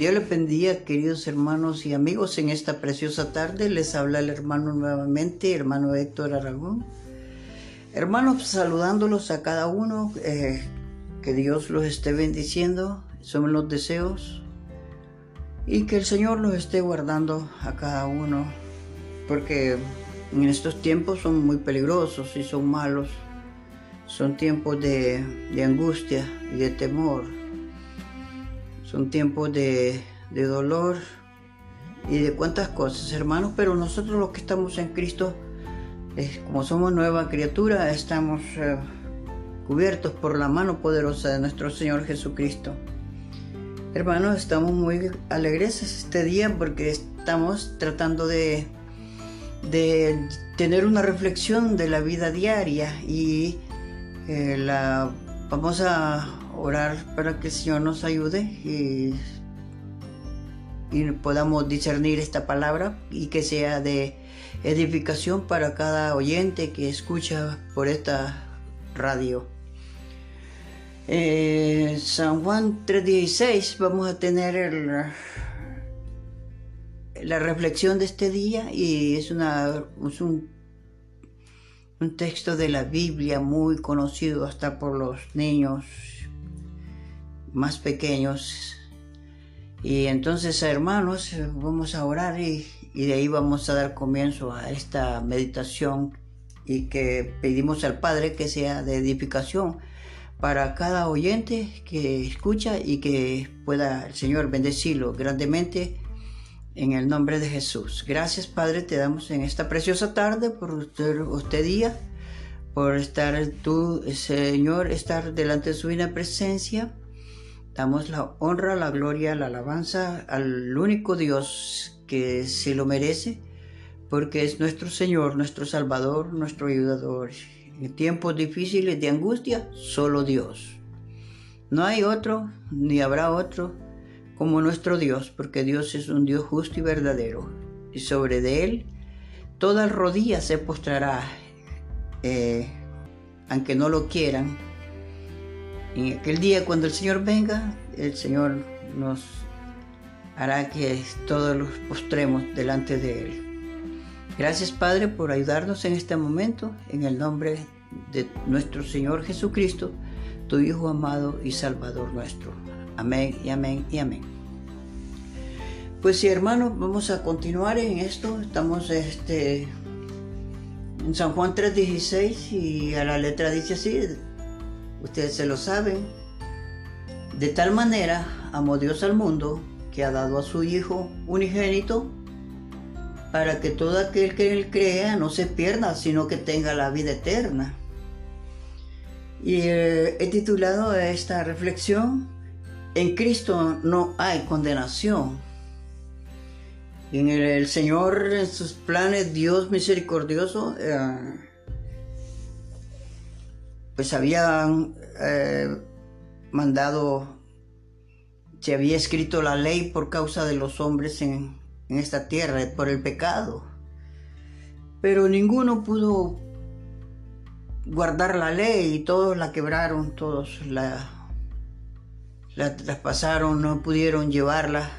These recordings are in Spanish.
Dios les bendiga, queridos hermanos y amigos. En esta preciosa tarde les habla el hermano nuevamente, hermano Héctor Aragón. Hermanos, saludándolos a cada uno, eh, que Dios los esté bendiciendo, son los deseos, y que el Señor los esté guardando a cada uno, porque en estos tiempos son muy peligrosos y son malos, son tiempos de angustia y de temor son tiempos de, dolor y de cuantas cosas, hermanos, pero nosotros los que estamos en Cristo, como somos nueva criatura, estamos eh, cubiertos por la mano poderosa de nuestro Señor Jesucristo. Hermanos, estamos muy alegres este día porque estamos tratando de, de tener una reflexión de la vida diaria y eh, la vamos a orar para que el Señor nos ayude y, podamos discernir esta palabra y que sea de edificación para cada oyente que escucha por esta radio. Eh, San Juan 3:16 vamos a tener la reflexión de este día y es, una, es un, un texto de la Biblia muy conocido hasta por los niños más pequeños. Y entonces, hermanos, vamos a orar y, de ahí vamos a dar comienzo a esta meditación y que pedimos al Padre que sea de edificación para cada oyente que escucha y que pueda el Señor bendecirlo grandemente en el nombre de Jesús. Gracias Padre, te damos en esta preciosa tarde por usted, usted día, por estar tú, Señor, estar delante de su divina presencia Damos la honra, la gloria, la alabanza al único Dios que se lo merece, porque es nuestro Señor, nuestro Salvador, nuestro ayudador. En tiempos difíciles de angustia, solo Dios. No hay otro, ni habrá otro como nuestro Dios, porque Dios es un Dios justo y verdadero. Y sobre de Él, toda rodilla se postrará, eh, aunque no lo quieran, en aquel día cuando el Señor venga, el Señor nos hará que todos los postremos delante de Él. Gracias Padre por ayudarnos en este momento, en el nombre de nuestro Señor Jesucristo, tu Hijo amado y Salvador nuestro. Amén y amén y amén. Pues sí, hermanos, vamos a continuar en esto. Estamos este, en San Juan 3:16 y a la letra dice así, Ustedes se lo saben. De tal manera amó Dios al mundo que ha dado a su Hijo unigénito para que todo aquel que él crea no se pierda, sino que tenga la vida eterna. Y eh, he titulado esta reflexión, En Cristo no hay condenación. En el, Señor, en sus planes, Dios misericordioso, eh, pues habían eh, mandado, se había escrito la ley por causa de los hombres en, esta tierra, por el pecado. Pero ninguno pudo guardar la ley y todos la quebraron, todos la, la traspasaron, no pudieron llevarla.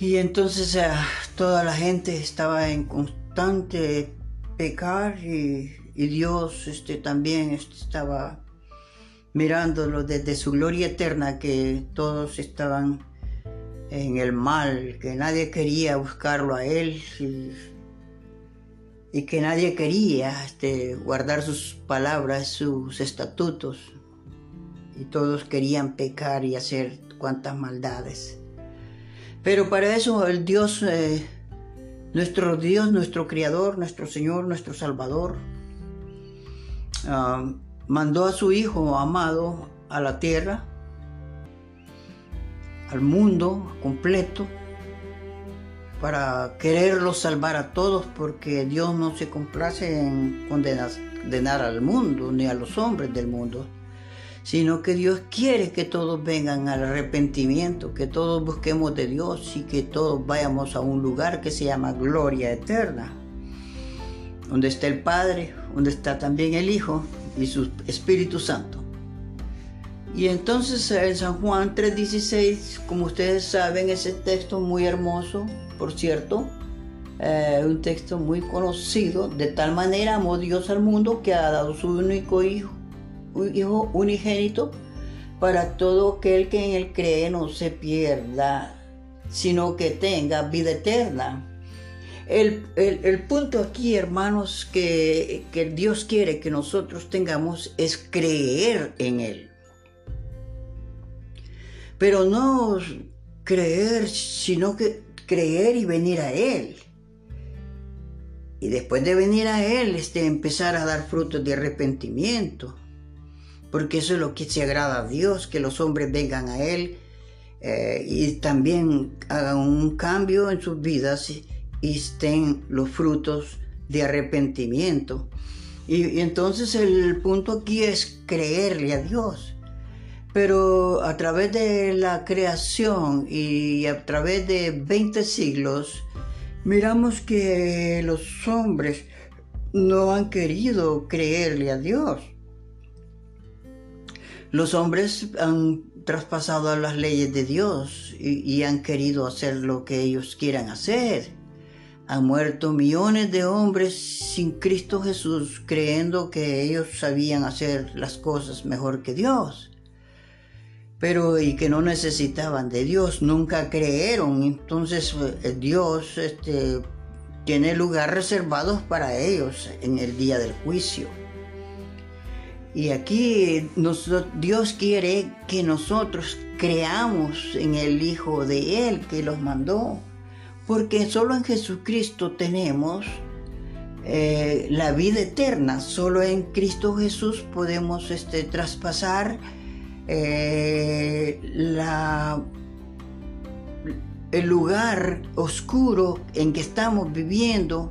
Y entonces eh, toda la gente estaba en constante pecar y y Dios este, también estaba mirándolo desde su gloria eterna, que todos estaban en el mal, que nadie quería buscarlo a Él y, que nadie quería este, guardar sus palabras, sus estatutos, y todos querían pecar y hacer cuantas maldades. Pero para eso el Dios, eh, nuestro Dios, nuestro Creador, nuestro Señor, nuestro Salvador, Ah, mandó a su Hijo amado a la tierra, al mundo completo, para quererlo salvar a todos, porque Dios no se complace en condenar al mundo ni a los hombres del mundo, sino que Dios quiere que todos vengan al arrepentimiento, que todos busquemos de Dios y que todos vayamos a un lugar que se llama gloria eterna donde está el Padre, donde está también el Hijo y su Espíritu Santo. Y entonces en San Juan 3:16, como ustedes saben, ese texto muy hermoso, por cierto, eh, un texto muy conocido, de tal manera amó Dios al mundo que ha dado su único hijo, un hijo unigénito, para todo aquel que en él cree no se pierda, sino que tenga vida eterna. El, punto aquí, hermanos, que, que Dios quiere que nosotros tengamos es creer en Él. Pero no creer, sino que creer y venir a Él. Y después de venir a Él, este, empezar a dar frutos de arrepentimiento. Porque eso es lo que se agrada a Dios, que los hombres vengan a Él eh, y también hagan un cambio en sus vidas estén los frutos de arrepentimiento. Y, entonces el punto aquí es creerle a Dios. Pero a través de la creación y a través de 20 siglos, miramos que los hombres no han querido creerle a Dios. Los hombres han traspasado las leyes de Dios y, y han querido hacer lo que ellos quieran hacer. Han muerto millones de hombres sin Cristo Jesús creyendo que ellos sabían hacer las cosas mejor que Dios. Pero y que no necesitaban de Dios, nunca creyeron. Entonces eh, Dios este, tiene lugar reservados para ellos en el día del juicio. Y aquí Dios quiere que nosotros creamos en el Hijo de Él que los mandó porque solo en Jesucristo tenemos eh, la vida eterna, solo en Cristo Jesús podemos este, traspasar eh, el lugar oscuro en que estamos viviendo,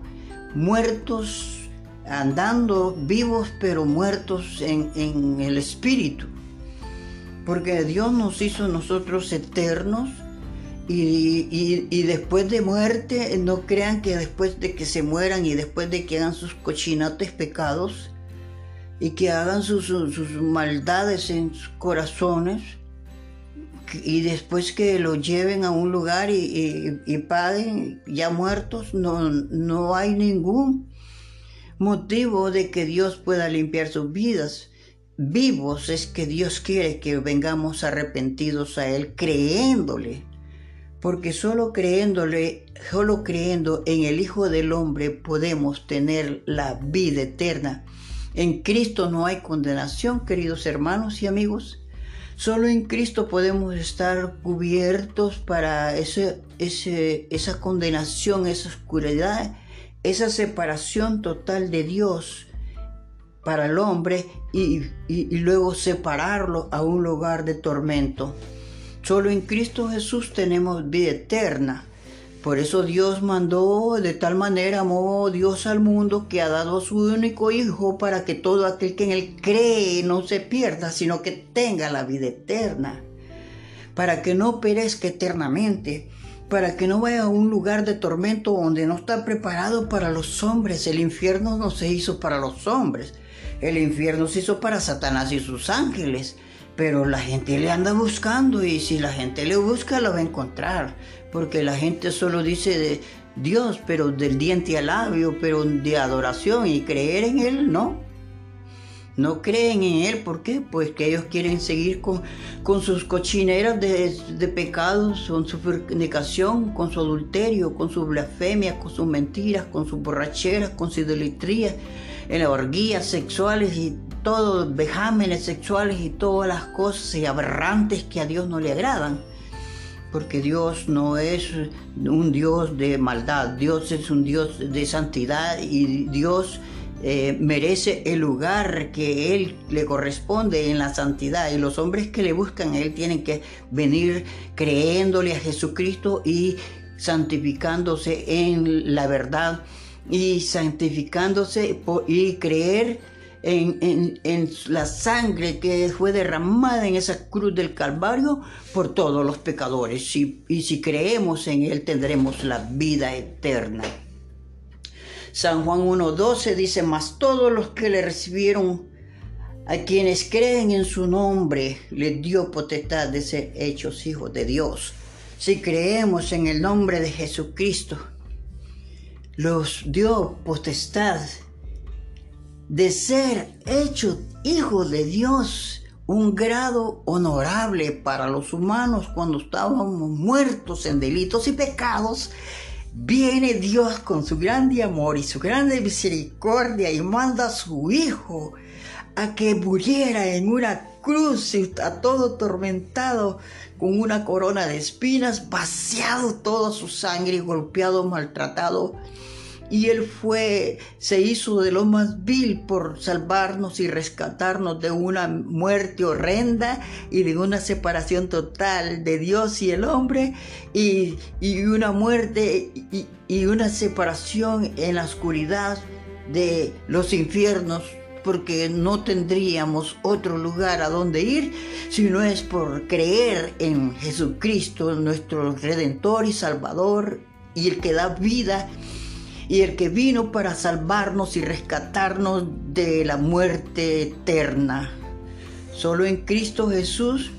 muertos, andando vivos pero muertos en el espíritu. Porque Dios nos hizo nosotros eternos y, después de muerte, no crean que después de que se mueran y después de que hagan sus cochinates pecados y que hagan sus, maldades en sus corazones y después que lo lleven a un lugar y, y, paguen ya muertos, no, no hay ningún motivo de que Dios pueda limpiar sus vidas. Vivos es que Dios quiere que vengamos arrepentidos a Él creyéndole porque solo creyéndole, solo creyendo en el Hijo del Hombre podemos tener la vida eterna. En Cristo no hay condenación, queridos hermanos y amigos. Solo en Cristo podemos estar cubiertos para ese, esa condenación, esa oscuridad, esa separación total de Dios para el hombre y luego separarlo a un lugar de tormento. Solo en Cristo Jesús tenemos vida eterna. Por eso Dios mandó, de tal manera amó Dios al mundo que ha dado a su único Hijo para que todo aquel que en Él cree no se pierda, sino que tenga la vida eterna. Para que no perezca eternamente, para que no vaya a un lugar de tormento donde no está preparado para los hombres. El infierno no se hizo para los hombres, el infierno se hizo para Satanás y sus ángeles pero la gente le anda buscando y si la gente le busca lo va a encontrar, porque la gente solo dice de Dios, pero del diente al labio, pero de adoración y creer en Él, no. No creen en Él, ¿por qué? Pues que ellos quieren seguir con, con sus cochineras de, de pecados, con su fornicación, con su adulterio, con su blasfemia, con sus mentiras, con sus borracheras, con su idolatría, en orgías sexuales y todos vejámenes sexuales y todas las cosas aberrantes que a Dios no le agradan. Porque Dios no es un Dios de maldad, Dios es un Dios de santidad y Dios eh, merece el lugar que Él le corresponde en la santidad. Y los hombres que le buscan a Él tienen que venir creyéndole a Jesucristo y santificándose en la verdad y santificándose y creer en, la sangre que fue derramada en esa cruz del Calvario por todos los pecadores. Y, y si creemos en Él tendremos la vida eterna. San Juan 1.12 dice, mas todos los que le recibieron A quienes creen en su nombre les dio potestad de ser hechos hijos de Dios. Si creemos en el nombre de Jesucristo, los dio potestad de ser hechos hijos de Dios, un grado honorable para los humanos cuando estábamos muertos en delitos y pecados. Viene Dios con su grande amor y su grande misericordia y manda a su Hijo a que muriera en una cruz y a todo atormentado con una corona de espinas, vaciado toda su sangre, golpeado, maltratado y Él fue, se hizo de lo más vil por salvarnos y rescatarnos de una muerte horrenda y de una separación total de Dios y el hombre y, una muerte y, y una separación en la oscuridad de los infiernos porque no tendríamos otro lugar a donde ir si no es por creer en Jesucristo, nuestro Redentor y Salvador y el que da vida y el que vino para salvarnos y rescatarnos de la muerte eterna. Solo en Cristo Jesús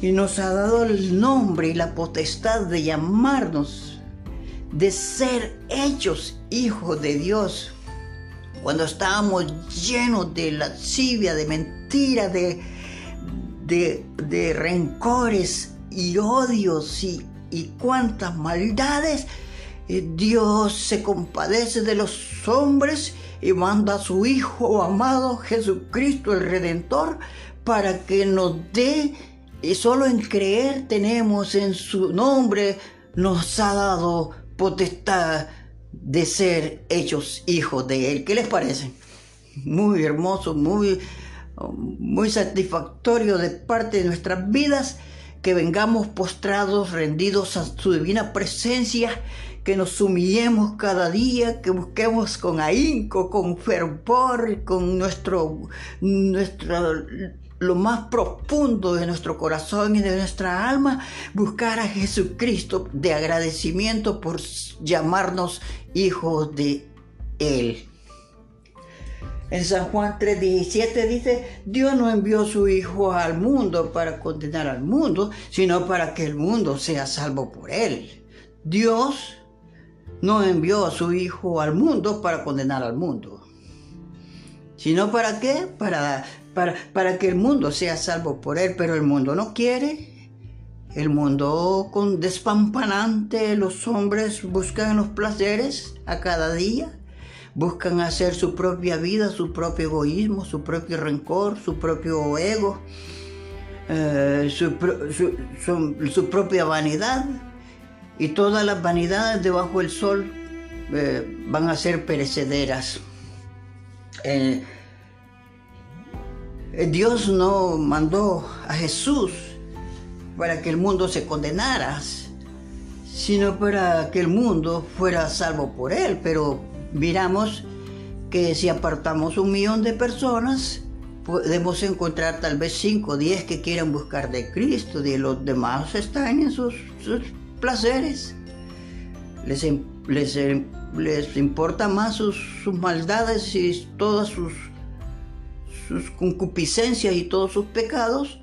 y nos ha dado el nombre y la potestad de llamarnos, de ser hechos hijos de Dios. Cuando estábamos llenos de lascivia, de mentira, de, de, rencores y odios y, y cuantas maldades, Dios se compadece de los hombres y manda a su Hijo amado Jesucristo el Redentor para que nos dé, y solo en creer tenemos en su nombre, nos ha dado potestad de ser hechos hijos de Él. ¿Qué les parece? Muy hermoso, muy, muy satisfactorio de parte de nuestras vidas que vengamos postrados, rendidos a su divina presencia que nos humillemos cada día, que busquemos con ahínco, con fervor, con nuestro, nuestro, lo más profundo de nuestro corazón y de nuestra alma, buscar a Jesucristo de agradecimiento por llamarnos hijos de Él. En San Juan 3:17 dice, Dios no envió su Hijo al mundo para condenar al mundo, sino para que el mundo sea salvo por Él. Dios no envió a su Hijo al mundo para condenar al mundo, sino para qué? Para, para, para que el mundo sea salvo por Él, pero el mundo no quiere. El mundo con despampanante, los hombres buscan los placeres a cada día, buscan hacer su propia vida, su propio egoísmo, su propio rencor, su propio ego, eh, su propia vanidad y todas las vanidades debajo del sol eh, van a ser perecederas. Eh, eh, Dios no mandó a Jesús para que el mundo se condenara, sino para que el mundo fuera salvo por él. Pero miramos que si apartamos un millón de personas, podemos encontrar tal vez cinco o diez que quieran buscar de Cristo, y los demás están en sus placeres. Les, les, les importa más sus, maldades y todas sus, sus concupiscencias y todos sus pecados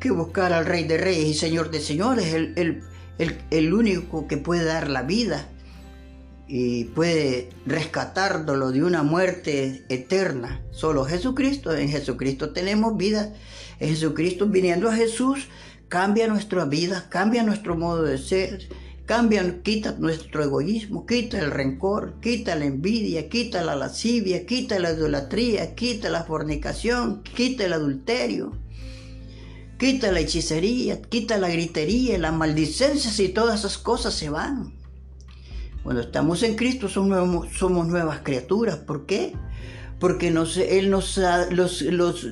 que buscar al Rey de Reyes y Señor de Señores, el, el, el, el único que puede dar la vida y puede rescatarlo de una muerte eterna. Solo Jesucristo, en Jesucristo tenemos vida. En Jesucristo, viniendo a Jesús, cambia nuestra vida, cambia nuestro modo de ser, cambia, quita nuestro egoísmo, quita el rencor, quita la envidia, quita la lascivia, quita la idolatría, quita la fornicación, quita el adulterio, quita la hechicería, quita la gritería, las maldicencias y todas esas cosas se van. Cuando estamos en Cristo somos, somos nuevas criaturas. ¿Por qué? Porque Él nos ha, los, los,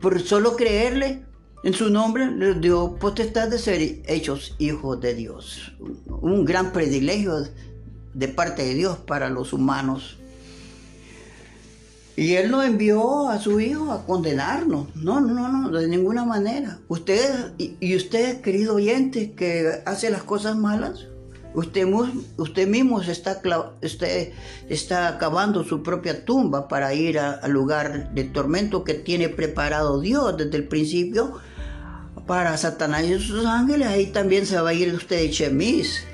por solo creerle, en su nombre les dio potestad de ser hechos hijos de Dios. Un gran privilegio de parte de Dios para los humanos. Y Él no envió a su Hijo a condenarnos. No, no, no, de ninguna manera. Usted y usted, querido oyente, que hace las cosas malas, Usted, mismo está, usted está acabando su propia tumba para ir al lugar de tormento que tiene preparado Dios desde el principio para Satanás y sus ángeles. Ahí también se va a ir usted de chemis.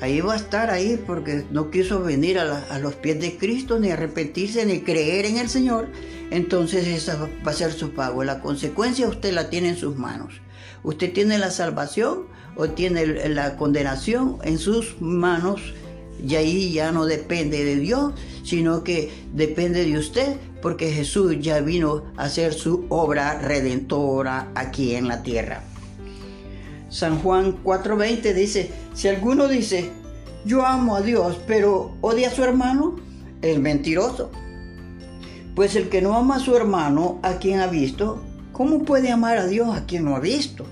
Ahí va a estar ahí porque no quiso venir a, a, los pies de Cristo, ni arrepentirse, ni creer en el Señor. Entonces esa va a ser su pago. La consecuencia usted la tiene en sus manos. Usted tiene la salvación o tiene la condenación en sus manos y ahí ya no depende de Dios, sino que depende de usted, porque Jesús ya vino a hacer su obra redentora aquí en la tierra. San Juan 4:20 dice, si alguno dice, yo amo a Dios, pero odia a su hermano, es mentiroso. Pues el que no ama a su hermano, a quien ha visto, ¿cómo puede amar a Dios a quien no ha visto?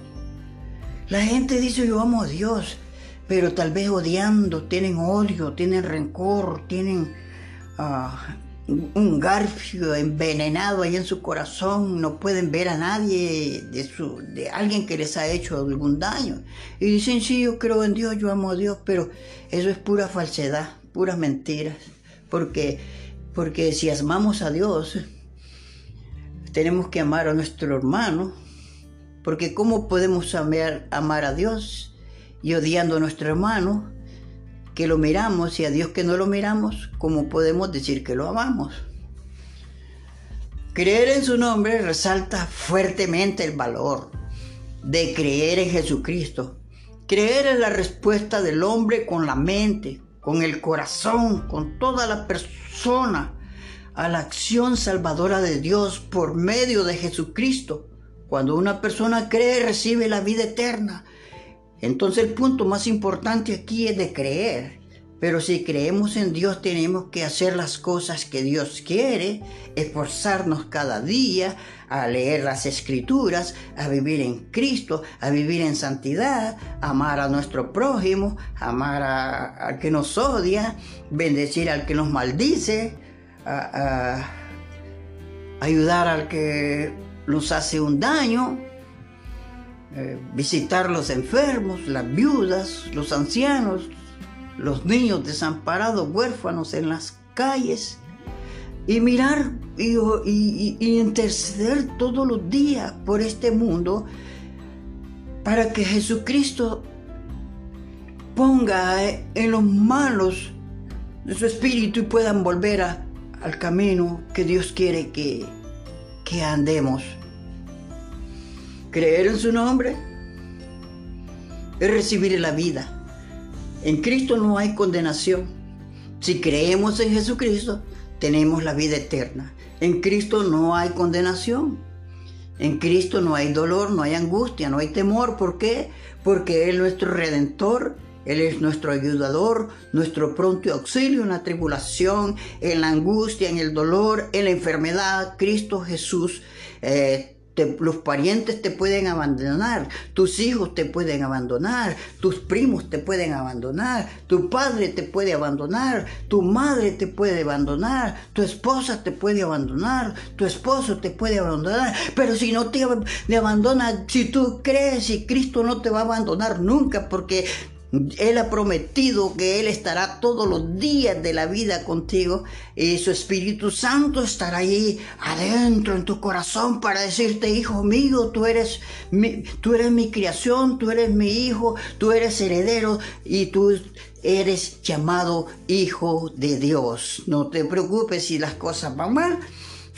La gente dice yo amo a Dios, pero tal vez odiando, tienen odio, tienen rencor, tienen ah, un garfio envenenado ahí en su corazón, no pueden ver a nadie de, su, de alguien que les ha hecho algún daño. Y dicen, sí, yo creo en Dios, yo amo a Dios, pero eso es pura falsedad, puras mentiras, porque, porque si amamos a Dios, tenemos que amar a nuestro hermano, porque ¿cómo podemos amar, amar a Dios y odiando a nuestro hermano que lo miramos y a Dios que no lo miramos? ¿Cómo podemos decir que lo amamos? Creer en su nombre resalta fuertemente el valor de creer en Jesucristo. Creer en la respuesta del hombre con la mente, con el corazón, con toda la persona a la acción salvadora de Dios por medio de Jesucristo cuando una persona cree, recibe la vida eterna. Entonces el punto más importante aquí es de creer. Pero si creemos en Dios tenemos que hacer las cosas que Dios quiere, esforzarnos cada día a leer las escrituras, a vivir en Cristo, a vivir en santidad, amar a nuestro prójimo, amar al que nos odia, bendecir al que nos maldice, ayudar al que nos hace un daño, eh, visitar los enfermos, las viudas, los ancianos, los niños desamparados, huérfanos en las calles, y mirar y, y, interceder todos los días por este mundo para que Jesucristo ponga en los manos de su espíritu y puedan volver al camino que Dios quiere que, que andemos. Creer en su nombre es recibir la vida. En Cristo no hay condenación. Si creemos en Jesucristo, tenemos la vida eterna. En Cristo no hay condenación. En Cristo no hay dolor, no hay angustia, no hay temor. ¿Por qué? Porque Él es nuestro redentor, Él es nuestro ayudador, nuestro pronto auxilio en la tribulación, en la angustia, en el dolor, en la enfermedad. Cristo Jesús eh, los parientes te pueden abandonar, tus hijos te pueden abandonar, tus primos te pueden abandonar, tu padre te puede abandonar, tu madre te puede abandonar, tu esposa te puede abandonar, tu esposo te puede abandonar, pero si no te, te abandona, si tú crees y Cristo no te va a abandonar nunca porque él ha prometido que Él estará todos los días de la vida contigo y su Espíritu Santo estará ahí adentro en tu corazón para decirte, hijo mío, tú eres mi, tú eres mi creación, tú eres mi hijo, tú eres heredero y tú eres llamado hijo de Dios. No te preocupes si las cosas van mal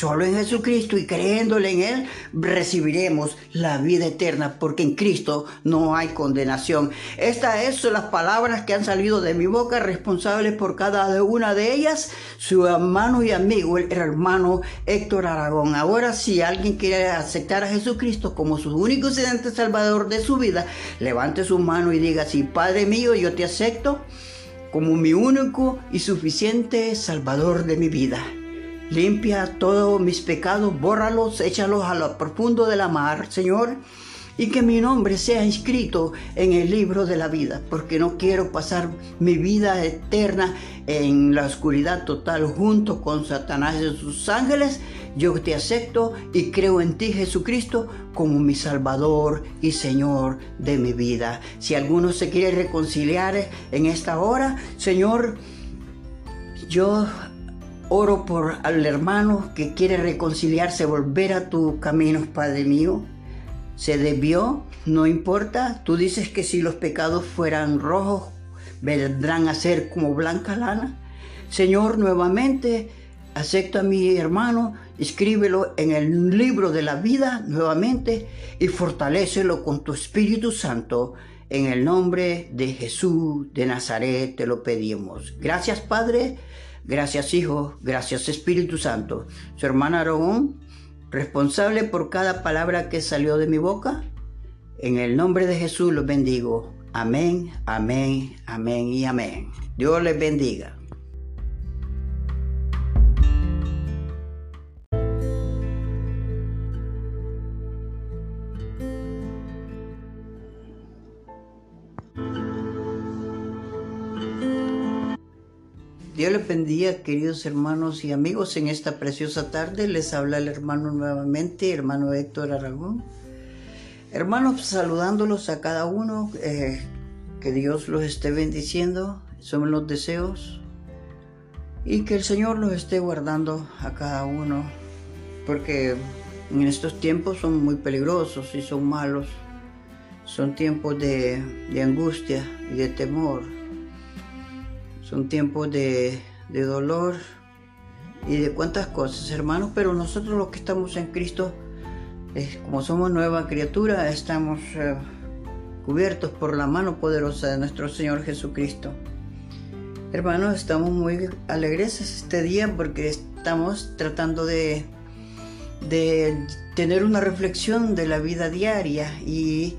Solo en Jesucristo y creyéndole en Él recibiremos la vida eterna, porque en Cristo no hay condenación. Estas son las palabras que han salido de mi boca, responsables por cada una de ellas, su hermano y amigo, el hermano Héctor Aragón. Ahora, si alguien quiere aceptar a Jesucristo como su único y salvador de su vida, levante su mano y diga, sí, Padre mío, yo te acepto como mi único y suficiente salvador de mi vida. Limpia todos mis pecados, bórralos, échalos a lo profundo de la mar, Señor, y que mi nombre sea inscrito en el libro de la vida, porque no quiero pasar mi vida eterna en la oscuridad total junto con Satanás y sus ángeles yo te acepto y creo en ti Jesucristo como mi Salvador y Señor de mi vida. Si alguno se quiere reconciliar en esta hora, Señor, yo oro por al hermano que quiere reconciliarse, volver a tu camino, Padre mío. Se debió, no importa. Tú dices que si los pecados fueran rojos, vendrán a ser como blanca lana. Señor, nuevamente acepto a mi hermano, escríbelo en el libro de la vida nuevamente y fortalécelo con tu Espíritu Santo. En el nombre de Jesús de Nazaret te lo pedimos. Gracias Padre, gracias Hijo, gracias Espíritu Santo. Su hermana Aragón, responsable por cada palabra que salió de mi boca. En el nombre de Jesús los bendigo. Amén, amén, amén y amén. Dios les bendiga. Dios les bendiga, queridos hermanos y amigos. En esta preciosa tarde les habla el hermano nuevamente, hermano Héctor Aragón. Hermanos, saludándolos a cada uno, eh, que Dios los esté bendiciendo, son los deseos, y que el Señor los esté guardando a cada uno, porque en estos tiempos son muy peligrosos y son malos, son tiempos de, de angustia y de temor, son tiempos de, de dolor y de cuantas cosas, hermanos, pero nosotros los que estamos en Cristo, como somos nueva criatura, estamos eh, cubiertos por la mano poderosa de nuestro Señor Jesucristo. Hermanos, estamos muy alegres este día porque estamos tratando de, de tener una reflexión de la vida diaria y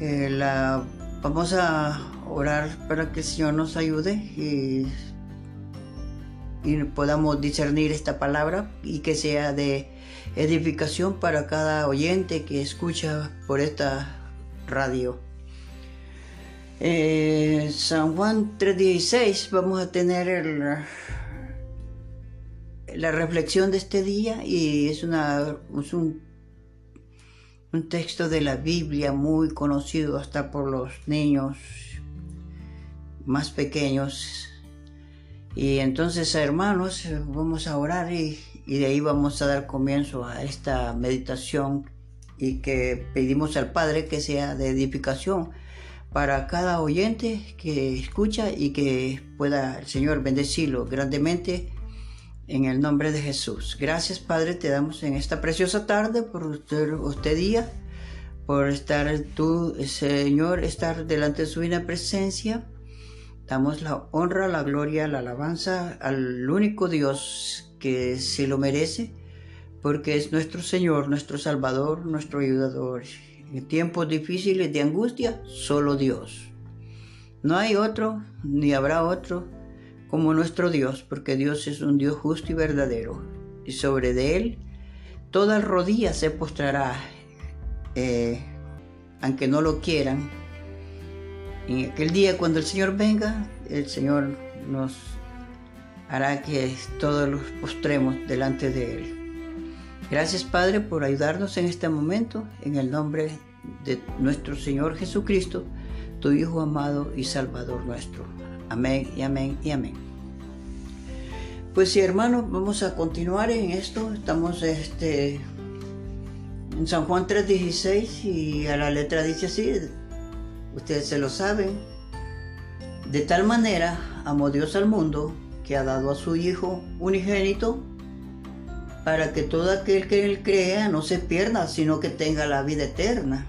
eh, la, vamos a orar para que el Señor nos ayude y, y podamos discernir esta palabra y que sea de edificación para cada oyente que escucha por esta radio. Eh, San Juan 3:16 vamos a tener la reflexión de este día y es, una, un, un texto de la Biblia muy conocido hasta por los niños más pequeños. Y entonces, hermanos, vamos a orar y, y de ahí vamos a dar comienzo a esta meditación y que pedimos al Padre que sea de edificación para cada oyente que escucha y que pueda el Señor bendecirlo grandemente en el nombre de Jesús. Gracias Padre, te damos en esta preciosa tarde por usted, usted día, por estar tú, Señor, estar delante de su divina presencia. Damos la honra, la gloria, la alabanza al único Dios que se lo merece, porque es nuestro Señor, nuestro Salvador, nuestro ayudador. En tiempos difíciles de angustia, solo Dios. No hay otro, ni habrá otro como nuestro Dios, porque Dios es un Dios justo y verdadero. Y sobre Él, toda rodilla se postrará, eh, aunque no lo quieran. En aquel día, cuando el Señor venga, el Señor nos hará que todos los postremos delante de Él. Gracias Padre por ayudarnos en este momento, en el nombre de nuestro Señor Jesucristo, tu Hijo amado y Salvador nuestro. Amén y amén y amén. Pues sí, hermanos, vamos a continuar en esto. Estamos este, en San Juan 3:16 y a la letra dice así, ustedes se lo saben. De tal manera amó Dios al mundo que ha dado a su Hijo unigénito para que todo aquel que él crea no se pierda, sino que tenga la vida eterna.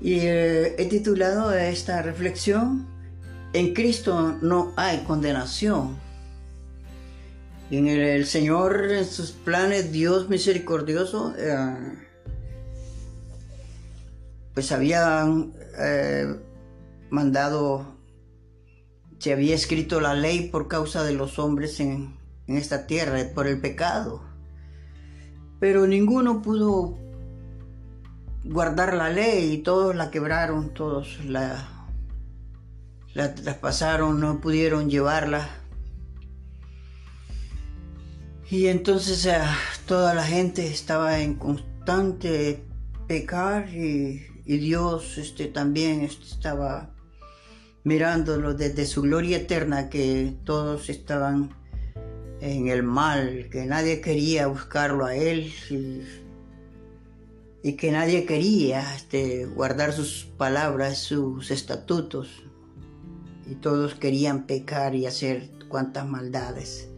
Y eh, he titulado esta reflexión, En Cristo no hay condenación. En el, Señor, en sus planes, Dios misericordioso, eh, pues había eh, mandado se había escrito la ley por causa de los hombres en, esta tierra, por el pecado. Pero ninguno pudo guardar la ley y todos la quebraron, todos la, traspasaron, no pudieron llevarla. Y entonces eh, toda la gente estaba en constante pecar y, Dios este, también este, estaba mirándolo desde su gloria eterna, que todos estaban en el mal, que nadie quería buscarlo a Él y, que nadie quería este, guardar sus palabras, sus estatutos, y todos querían pecar y hacer cuantas maldades.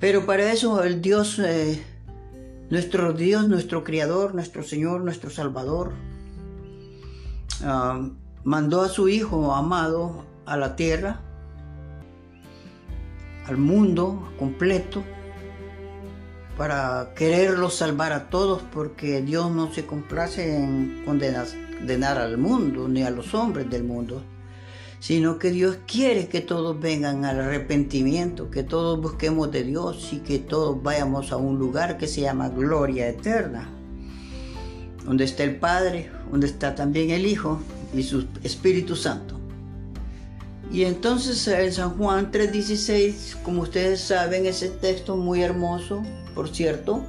Pero para eso el Dios, eh, nuestro Dios, nuestro Creador, nuestro Señor, nuestro Salvador, ah, mandó a su Hijo amado a la tierra, al mundo completo, para quererlo salvar a todos, porque Dios no se complace en condenar al mundo ni a los hombres del mundo, sino que Dios quiere que todos vengan al arrepentimiento, que todos busquemos de Dios y que todos vayamos a un lugar que se llama gloria eterna, donde está el Padre, donde está también el Hijo y su Espíritu Santo. Y entonces en San Juan 3:16, como ustedes saben, ese texto muy hermoso, por cierto,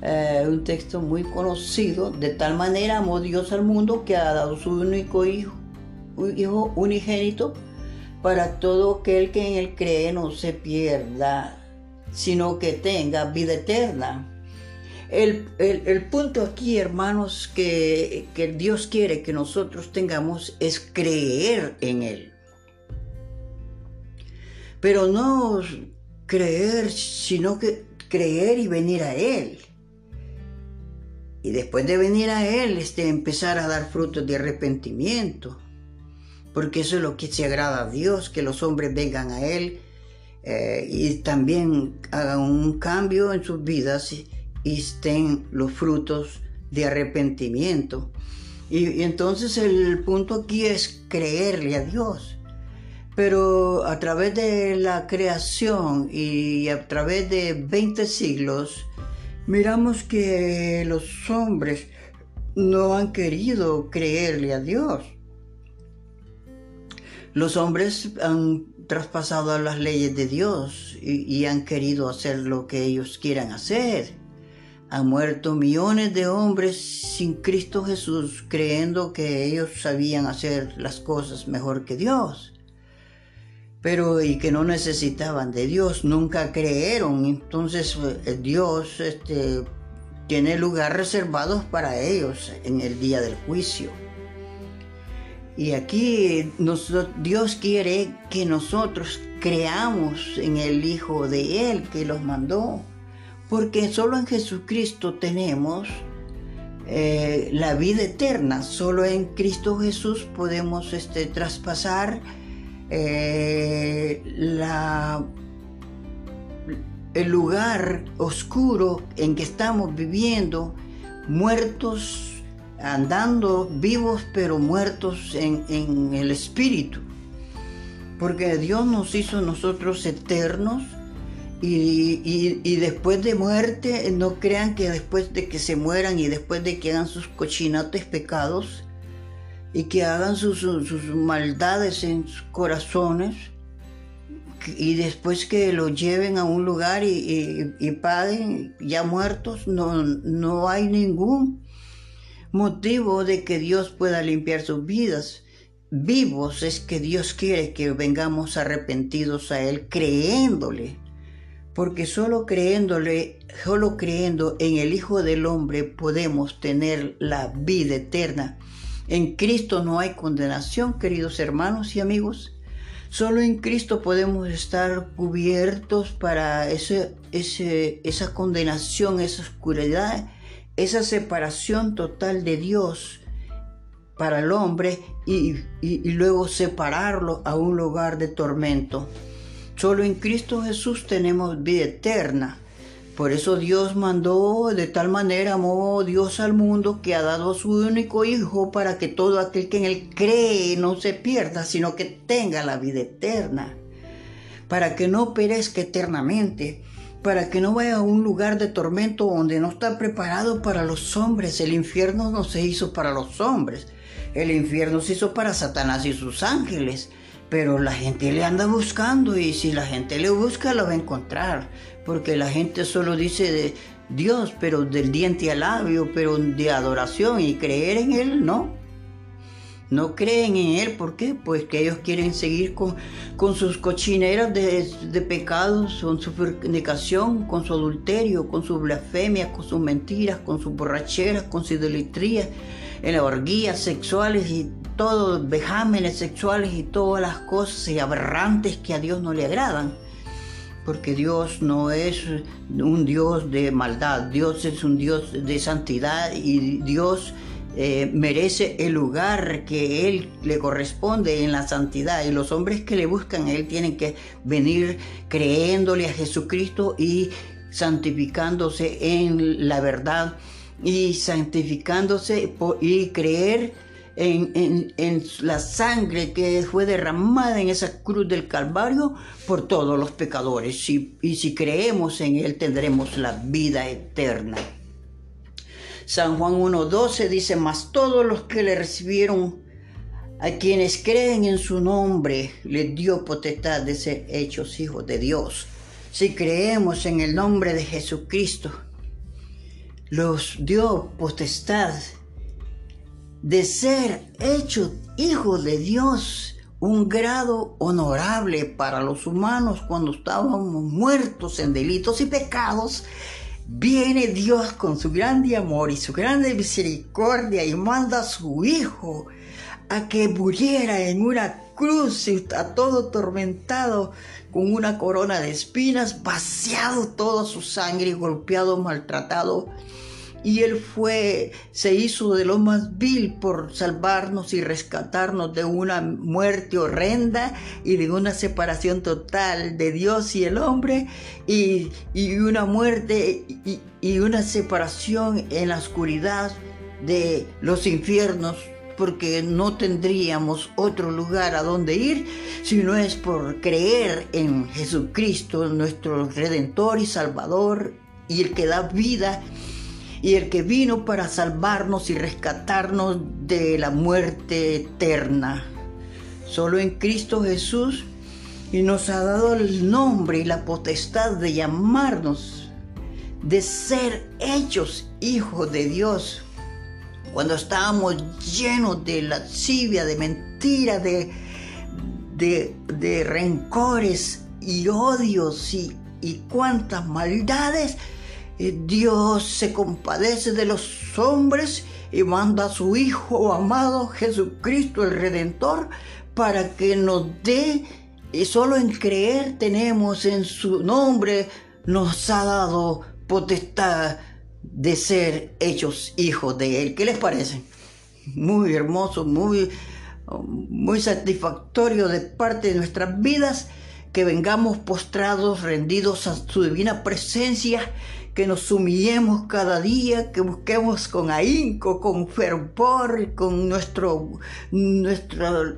eh, un texto muy conocido, de tal manera amó Dios al mundo que ha dado su único hijo, un hijo unigénito, para todo aquel que en él cree no se pierda, sino que tenga vida eterna. El, punto aquí, hermanos, que, que Dios quiere que nosotros tengamos es creer en Él. Pero no creer, sino que creer y venir a Él. Y después de venir a Él, este, empezar a dar frutos de arrepentimiento. Porque eso es lo que se agrada a Dios, que los hombres vengan a Él eh, y también hagan un cambio en sus vidas estén los frutos de arrepentimiento. Y, entonces el punto aquí es creerle a Dios. Pero a través de la creación y a través de 20 siglos, miramos que los hombres no han querido creerle a Dios. Los hombres han traspasado las leyes de Dios y han querido hacer lo que ellos quieran hacer. Han muerto millones de hombres sin Cristo Jesús creyendo que ellos sabían hacer las cosas mejor que Dios. Pero y que no necesitaban de Dios, nunca creyeron. Entonces eh, Dios este, tiene lugar reservados para ellos en el día del juicio. Y aquí Dios quiere que nosotros creamos en el Hijo de Él que los mandó porque solo en Jesucristo tenemos eh, la vida eterna, solo en Cristo Jesús podemos este, traspasar eh, el lugar oscuro en que estamos viviendo, muertos, andando vivos pero muertos en el espíritu. Porque Dios nos hizo nosotros eternos y, después de muerte, no crean que después de que se mueran y después de que hagan sus cochinates pecados y que hagan sus, maldades en sus corazones y después que lo lleven a un lugar y, y, paguen ya muertos, no, no hay ningún motivo de que Dios pueda limpiar sus vidas. Vivos es que Dios quiere que vengamos arrepentidos a Él creyéndole porque solo creyéndole, solo creyendo en el Hijo del Hombre podemos tener la vida eterna. En Cristo no hay condenación, queridos hermanos y amigos. Solo en Cristo podemos estar cubiertos para ese, esa condenación, esa oscuridad, esa separación total de Dios para el hombre y luego separarlo a un lugar de tormento. Solo en Cristo Jesús tenemos vida eterna. Por eso Dios mandó, de tal manera amó Dios al mundo que ha dado a su único Hijo para que todo aquel que en Él cree no se pierda, sino que tenga la vida eterna. Para que no perezca eternamente, para que no vaya a un lugar de tormento donde no está preparado para los hombres. El infierno no se hizo para los hombres, el infierno se hizo para Satanás y sus ángeles pero la gente le anda buscando y si la gente le busca lo va a encontrar, porque la gente solo dice de Dios, pero del diente al labio, pero de adoración y creer en Él, no. No creen en Él, ¿por qué? Pues que ellos quieren seguir con, con sus cochineras de, de pecados, con su fornicación, con su adulterio, con sus blasfemias, con sus mentiras, con sus borracheras, con su idolatría, en las orgías sexuales y todos vejámenes sexuales y todas las cosas y aberrantes que a Dios no le agradan. Porque Dios no es un Dios de maldad, Dios es un Dios de santidad y Dios eh, merece el lugar que Él le corresponde en la santidad. Y los hombres que le buscan a Él tienen que venir creyéndole a Jesucristo y santificándose en la verdad y santificándose y creer en, la sangre que fue derramada en esa cruz del Calvario por todos los pecadores. Y, y si creemos en Él tendremos la vida eterna. San Juan 1.12 dice, mas todos los que le recibieron, a quienes creen en su nombre, les dio potestad de ser hechos hijos de Dios. Si creemos en el nombre de Jesucristo, los dio potestad de ser hechos hijos de Dios, un grado honorable para los humanos cuando estábamos muertos en delitos y pecados. Viene Dios con su grande amor y su grande misericordia y manda a su Hijo a que muriera en una cruz y está todo tormentado con una corona de espinas, vaciado toda su sangre, golpeado, maltratado y Él fue, se hizo de lo más vil por salvarnos y rescatarnos de una muerte horrenda y de una separación total de Dios y el hombre y, una muerte y, y una separación en la oscuridad de los infiernos porque no tendríamos otro lugar a donde ir si no es por creer en Jesucristo, nuestro Redentor y Salvador, y el que da vida y el que vino para salvarnos y rescatarnos de la muerte eterna. Solo en Cristo Jesús y nos ha dado el nombre y la potestad de llamarnos, de ser hechos hijos de Dios. Cuando estábamos llenos de lascivia, de mentira, de, de, de rencores y odios y, y cuantas maldades, Dios se compadece de los hombres y manda a su Hijo amado Jesucristo el Redentor para que nos dé, y solo en creer tenemos en su nombre, nos ha dado potestad de ser hechos hijos de Él. ¿Qué les parece? Muy hermoso, muy, muy satisfactorio de parte de nuestras vidas que vengamos postrados, rendidos a su divina presencia que nos humillemos cada día, que busquemos con ahínco, con fervor, con nuestro, nuestro,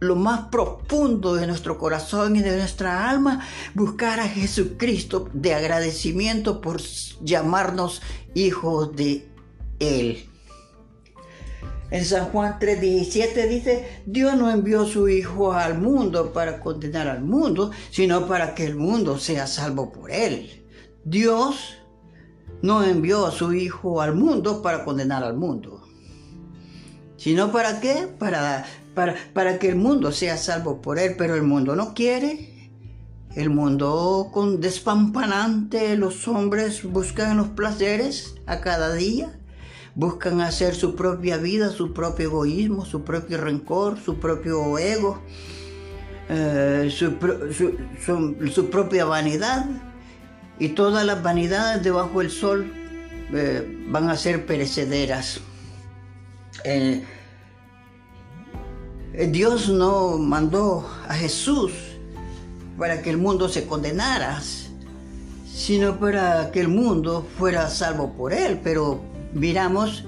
lo más profundo de nuestro corazón y de nuestra alma, buscar a Jesucristo de agradecimiento por llamarnos hijos de Él. En San Juan 3:17 dice, Dios no envió su Hijo al mundo para condenar al mundo, sino para que el mundo sea salvo por Él. Dios no envió a su Hijo al mundo para condenar al mundo, sino para qué? Para, para, para que el mundo sea salvo por él, pero el mundo no quiere. El mundo con despampanante, los hombres buscan los placeres a cada día, buscan hacer su propia vida, su propio egoísmo, su propio rencor, su propio ego, eh, su propia vanidad y todas las vanidades debajo del sol eh, van a ser perecederas. Eh, eh, Dios no mandó a Jesús para que el mundo se condenara, sino para que el mundo fuera salvo por él. Pero miramos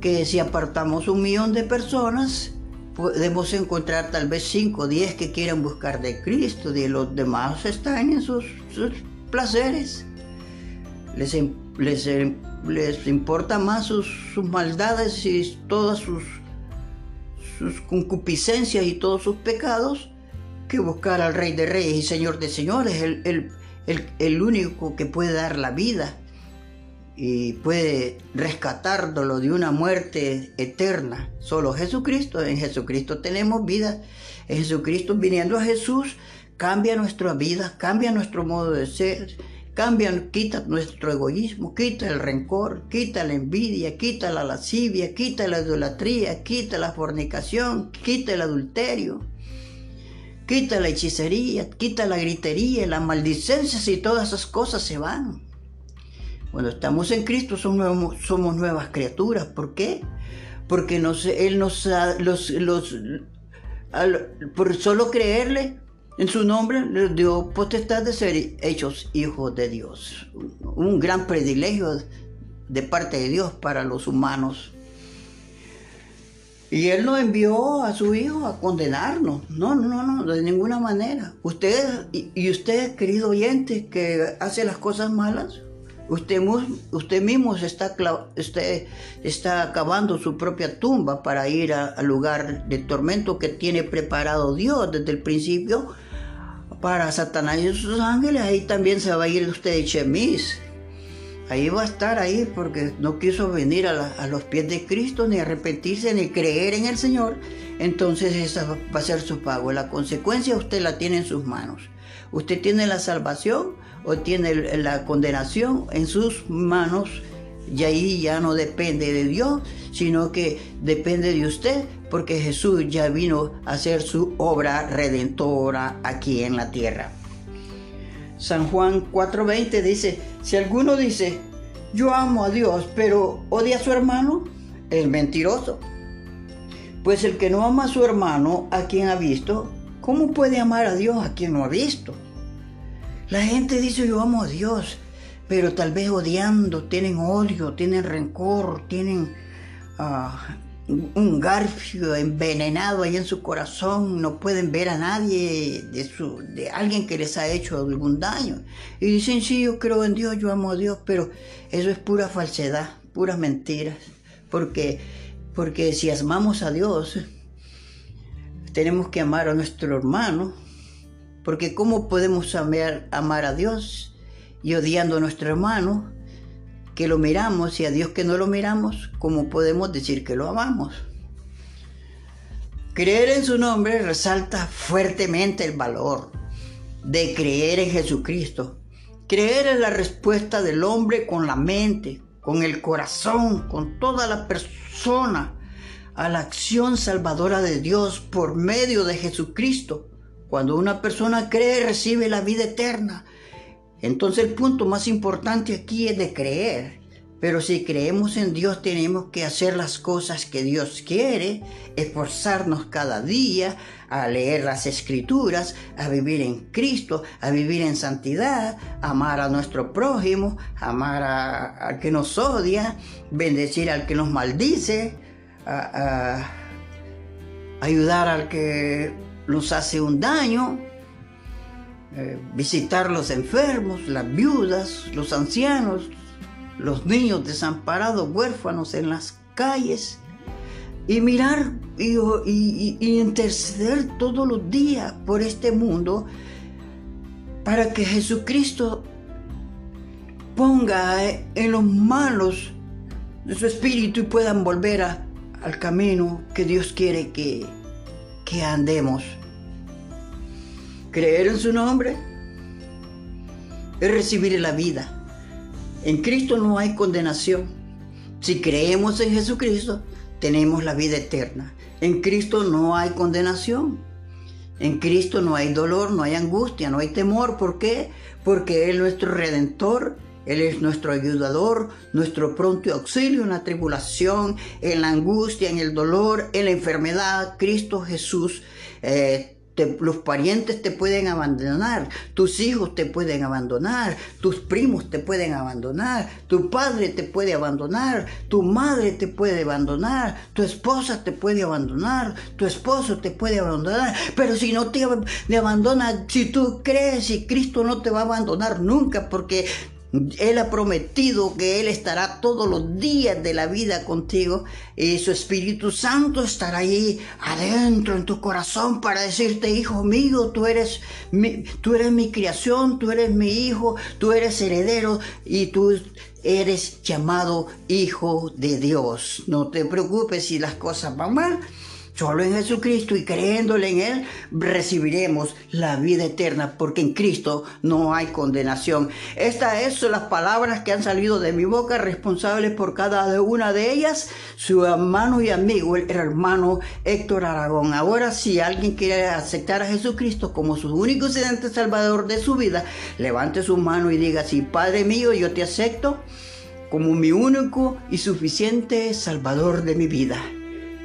que si apartamos un millón de personas, podemos encontrar tal vez 5 o 10 que quieran buscar de Cristo, y los demás están en sus placeres. Les, les, les importa más sus, maldades y todas sus, sus concupiscencias y todos sus pecados que buscar al Rey de Reyes y Señor de Señores, el, el único que puede dar la vida y puede rescatarlo de una muerte eterna. Solo Jesucristo, en Jesucristo tenemos vida. En Jesucristo, viniendo a Jesús, cambia nuestra vida, cambia nuestro modo de ser, cambia, quita nuestro egoísmo, quita el rencor, quita la envidia, quita la lascivia, quita la idolatría, quita la fornicación, quita el adulterio. Quita la hechicería, quita la gritería, las maldicencias y todas esas cosas se van. Cuando estamos en Cristo somos, somos nuevas criaturas. ¿Por qué? Porque nos, Él nos los, los, por solo creerle en su nombre, les dio potestad de ser hechos hijos de Dios. Un gran privilegio de parte de Dios para los humanos. Y Él no envió a su Hijo a condenarnos. No, no, no, de ninguna manera. Usted y usted, querido oyente, que hace las cosas malas, Usted, mismo está, usted está acabando su propia tumba para ir al lugar de tormento que tiene preparado Dios desde el principio para Satanás y sus ángeles. Ahí también se va a ir usted de chemis. Ahí va a estar ahí porque no quiso venir a, a, los pies de Cristo, ni arrepentirse, ni creer en el Señor. Entonces esa va a ser su pago. La consecuencia usted la tiene en sus manos. Usted tiene la salvación o tiene la condenación en sus manos y ahí ya no depende de Dios, sino que depende de usted, porque Jesús ya vino a hacer su obra redentora aquí en la tierra. San Juan 4:20 dice, si alguno dice, yo amo a Dios, pero odia a su hermano, es mentiroso. Pues el que no ama a su hermano, a quien ha visto, ¿cómo puede amar a Dios a quien no ha visto? La gente dice yo amo a Dios, pero tal vez odiando, tienen odio, tienen rencor, tienen ah, un garfio envenenado ahí en su corazón, no pueden ver a nadie de, su, de alguien que les ha hecho algún daño. Y dicen, sí, yo creo en Dios, yo amo a Dios, pero eso es pura falsedad, puras mentiras, porque, porque si amamos a Dios, tenemos que amar a nuestro hermano, porque ¿cómo podemos amar, amar a Dios y odiando a nuestro hermano que lo miramos y a Dios que no lo miramos? ¿Cómo podemos decir que lo amamos? Creer en su nombre resalta fuertemente el valor de creer en Jesucristo. Creer en la respuesta del hombre con la mente, con el corazón, con toda la persona a la acción salvadora de Dios por medio de Jesucristo cuando una persona cree, recibe la vida eterna. Entonces el punto más importante aquí es de creer. Pero si creemos en Dios tenemos que hacer las cosas que Dios quiere, esforzarnos cada día a leer las escrituras, a vivir en Cristo, a vivir en santidad, amar a nuestro prójimo, amar al que nos odia, bendecir al que nos maldice, ayudar al que los hace un daño, eh, visitar los enfermos, las viudas, los ancianos, los niños desamparados, huérfanos en las calles, y mirar y, interceder todos los días por este mundo para que Jesucristo ponga en los malos de su espíritu y puedan volver al camino que Dios quiere que, que andemos. Creer en su nombre es recibir la vida. En Cristo no hay condenación. Si creemos en Jesucristo, tenemos la vida eterna. En Cristo no hay condenación. En Cristo no hay dolor, no hay angustia, no hay temor. ¿Por qué? Porque Él es nuestro redentor, Él es nuestro ayudador, nuestro pronto auxilio en la tribulación, en la angustia, en el dolor, en la enfermedad. Cristo Jesús eh, los parientes te pueden abandonar, tus hijos te pueden abandonar, tus primos te pueden abandonar, tu padre te puede abandonar, tu madre te puede abandonar, tu esposa te puede abandonar, tu esposo te puede abandonar, pero si no te, te abandona, si tú crees y Cristo no te va a abandonar nunca porque Él ha prometido que Él estará todos los días de la vida contigo y su Espíritu Santo estará ahí adentro en tu corazón para decirte, hijo mío, tú eres mi, tú eres mi creación, tú eres mi hijo, tú eres heredero y tú eres llamado hijo de Dios. No te preocupes si las cosas van mal. Solo en Jesucristo y creyéndole en Él recibiremos la vida eterna, porque en Cristo no hay condenación. Estas son las palabras que han salido de mi boca, responsables por cada una de ellas, su hermano y amigo, el hermano Héctor Aragón. Ahora, si alguien quiere aceptar a Jesucristo como su único y salvador de su vida, levante su mano y diga, sí, Padre mío, yo te acepto como mi único y suficiente salvador de mi vida.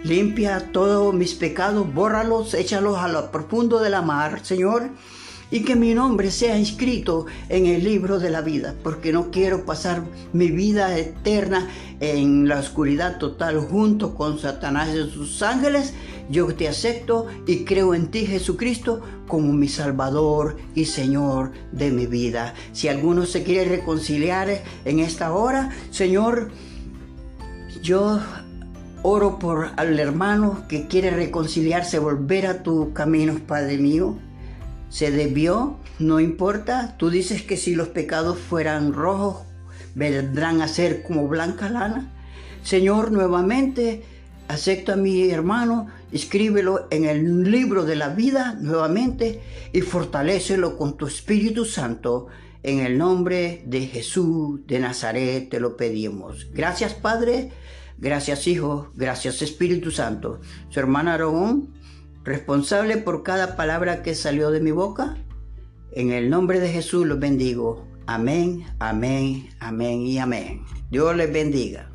Limpia todos mis pecados, bórralos, échalos a lo profundo de la mar, Señor, y que mi nombre sea inscrito en el libro de la vida, porque no quiero pasar mi vida eterna en la oscuridad total junto con Satanás y sus ángeles. Yo te acepto y creo en ti, Jesucristo, como mi Salvador y Señor de mi vida. Si alguno se quiere reconciliar en esta hora, Señor, yo Oro por al hermano que quiere reconciliarse, volver a tu camino, Padre mío. Se debió, no importa. Tú dices que si los pecados fueran rojos, vendrán a ser como blanca lana. Señor, nuevamente acepto a mi hermano, escríbelo en el libro de la vida nuevamente y fortalécelo con tu Espíritu Santo. En el nombre de Jesús de Nazaret te lo pedimos. Gracias, Padre Gracias Hijo, gracias Espíritu Santo. Su hermana Aragón, responsable por cada palabra que salió de mi boca. En el nombre de Jesús los bendigo. Amén, amén, amén y amén. Dios les bendiga.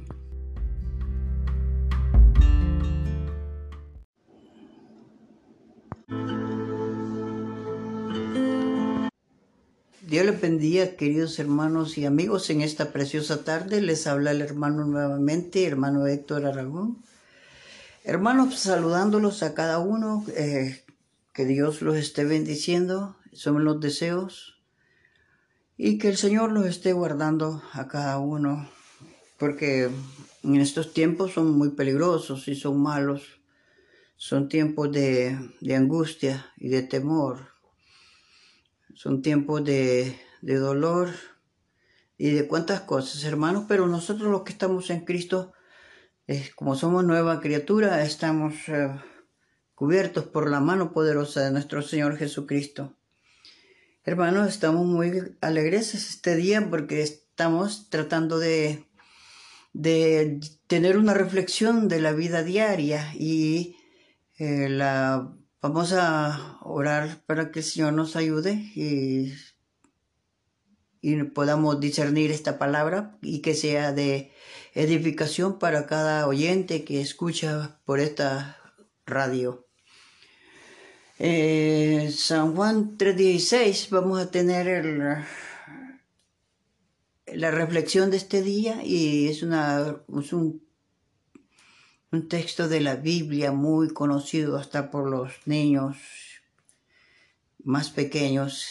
Dios les bendiga, queridos hermanos y amigos. En esta preciosa tarde les habla el hermano nuevamente, hermano Héctor Aragón. Hermanos, saludándolos a cada uno, eh, que Dios los esté bendiciendo, son los deseos, y que el Señor los esté guardando a cada uno, porque en estos tiempos son muy peligrosos y son malos, son tiempos de angustia y de temor son tiempos de, dolor y de cuantas cosas, hermanos, pero nosotros los que estamos en Cristo, como somos nueva criatura, estamos eh, cubiertos por la mano poderosa de nuestro Señor Jesucristo. Hermanos, estamos muy alegres este día porque estamos tratando de, de tener una reflexión de la vida diaria y eh, la Vamos a orar para que el Señor nos ayude y, podamos discernir esta palabra y que sea de edificación para cada oyente que escucha por esta radio. Eh, San Juan 3.16 vamos a tener la reflexión de este día y es, una, es un un texto de la Biblia muy conocido hasta por los niños más pequeños.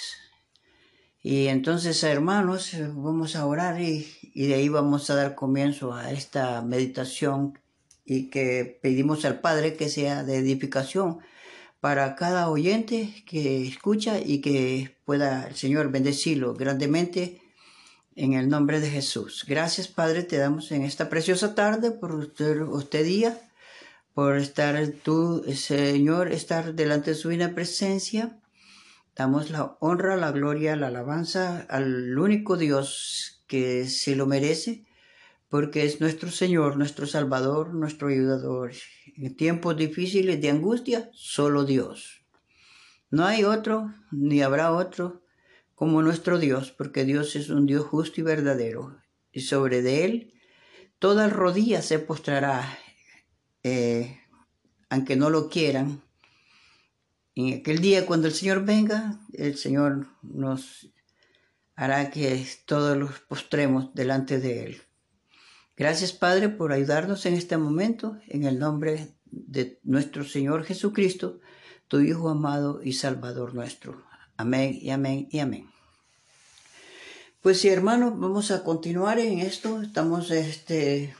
Y entonces, hermanos, vamos a orar y, de ahí vamos a dar comienzo a esta meditación y que pedimos al Padre que sea de edificación para cada oyente que escucha y que pueda el Señor bendecirlo grandemente en el nombre de Jesús. Gracias, Padre, te damos en esta preciosa tarde por usted, día, por estar tú, Señor, estar delante de su divina presencia. Damos la honra, la gloria, la alabanza al único Dios que se lo merece, porque es nuestro Señor, nuestro Salvador, nuestro ayudador. En tiempos difíciles de angustia, solo Dios. No hay otro, ni habrá otro como nuestro Dios, porque Dios es un Dios justo y verdadero, y sobre de Él toda rodilla se postrará, eh, aunque no lo quieran. En aquel día cuando el Señor venga, el Señor nos hará que todos los postremos delante de Él. Gracias Padre por ayudarnos en este momento, en el nombre de nuestro Señor Jesucristo, tu Hijo amado y Salvador nuestro. Amén y amén y amén. Pues sí, hermanos, vamos a continuar en esto. Estamos este,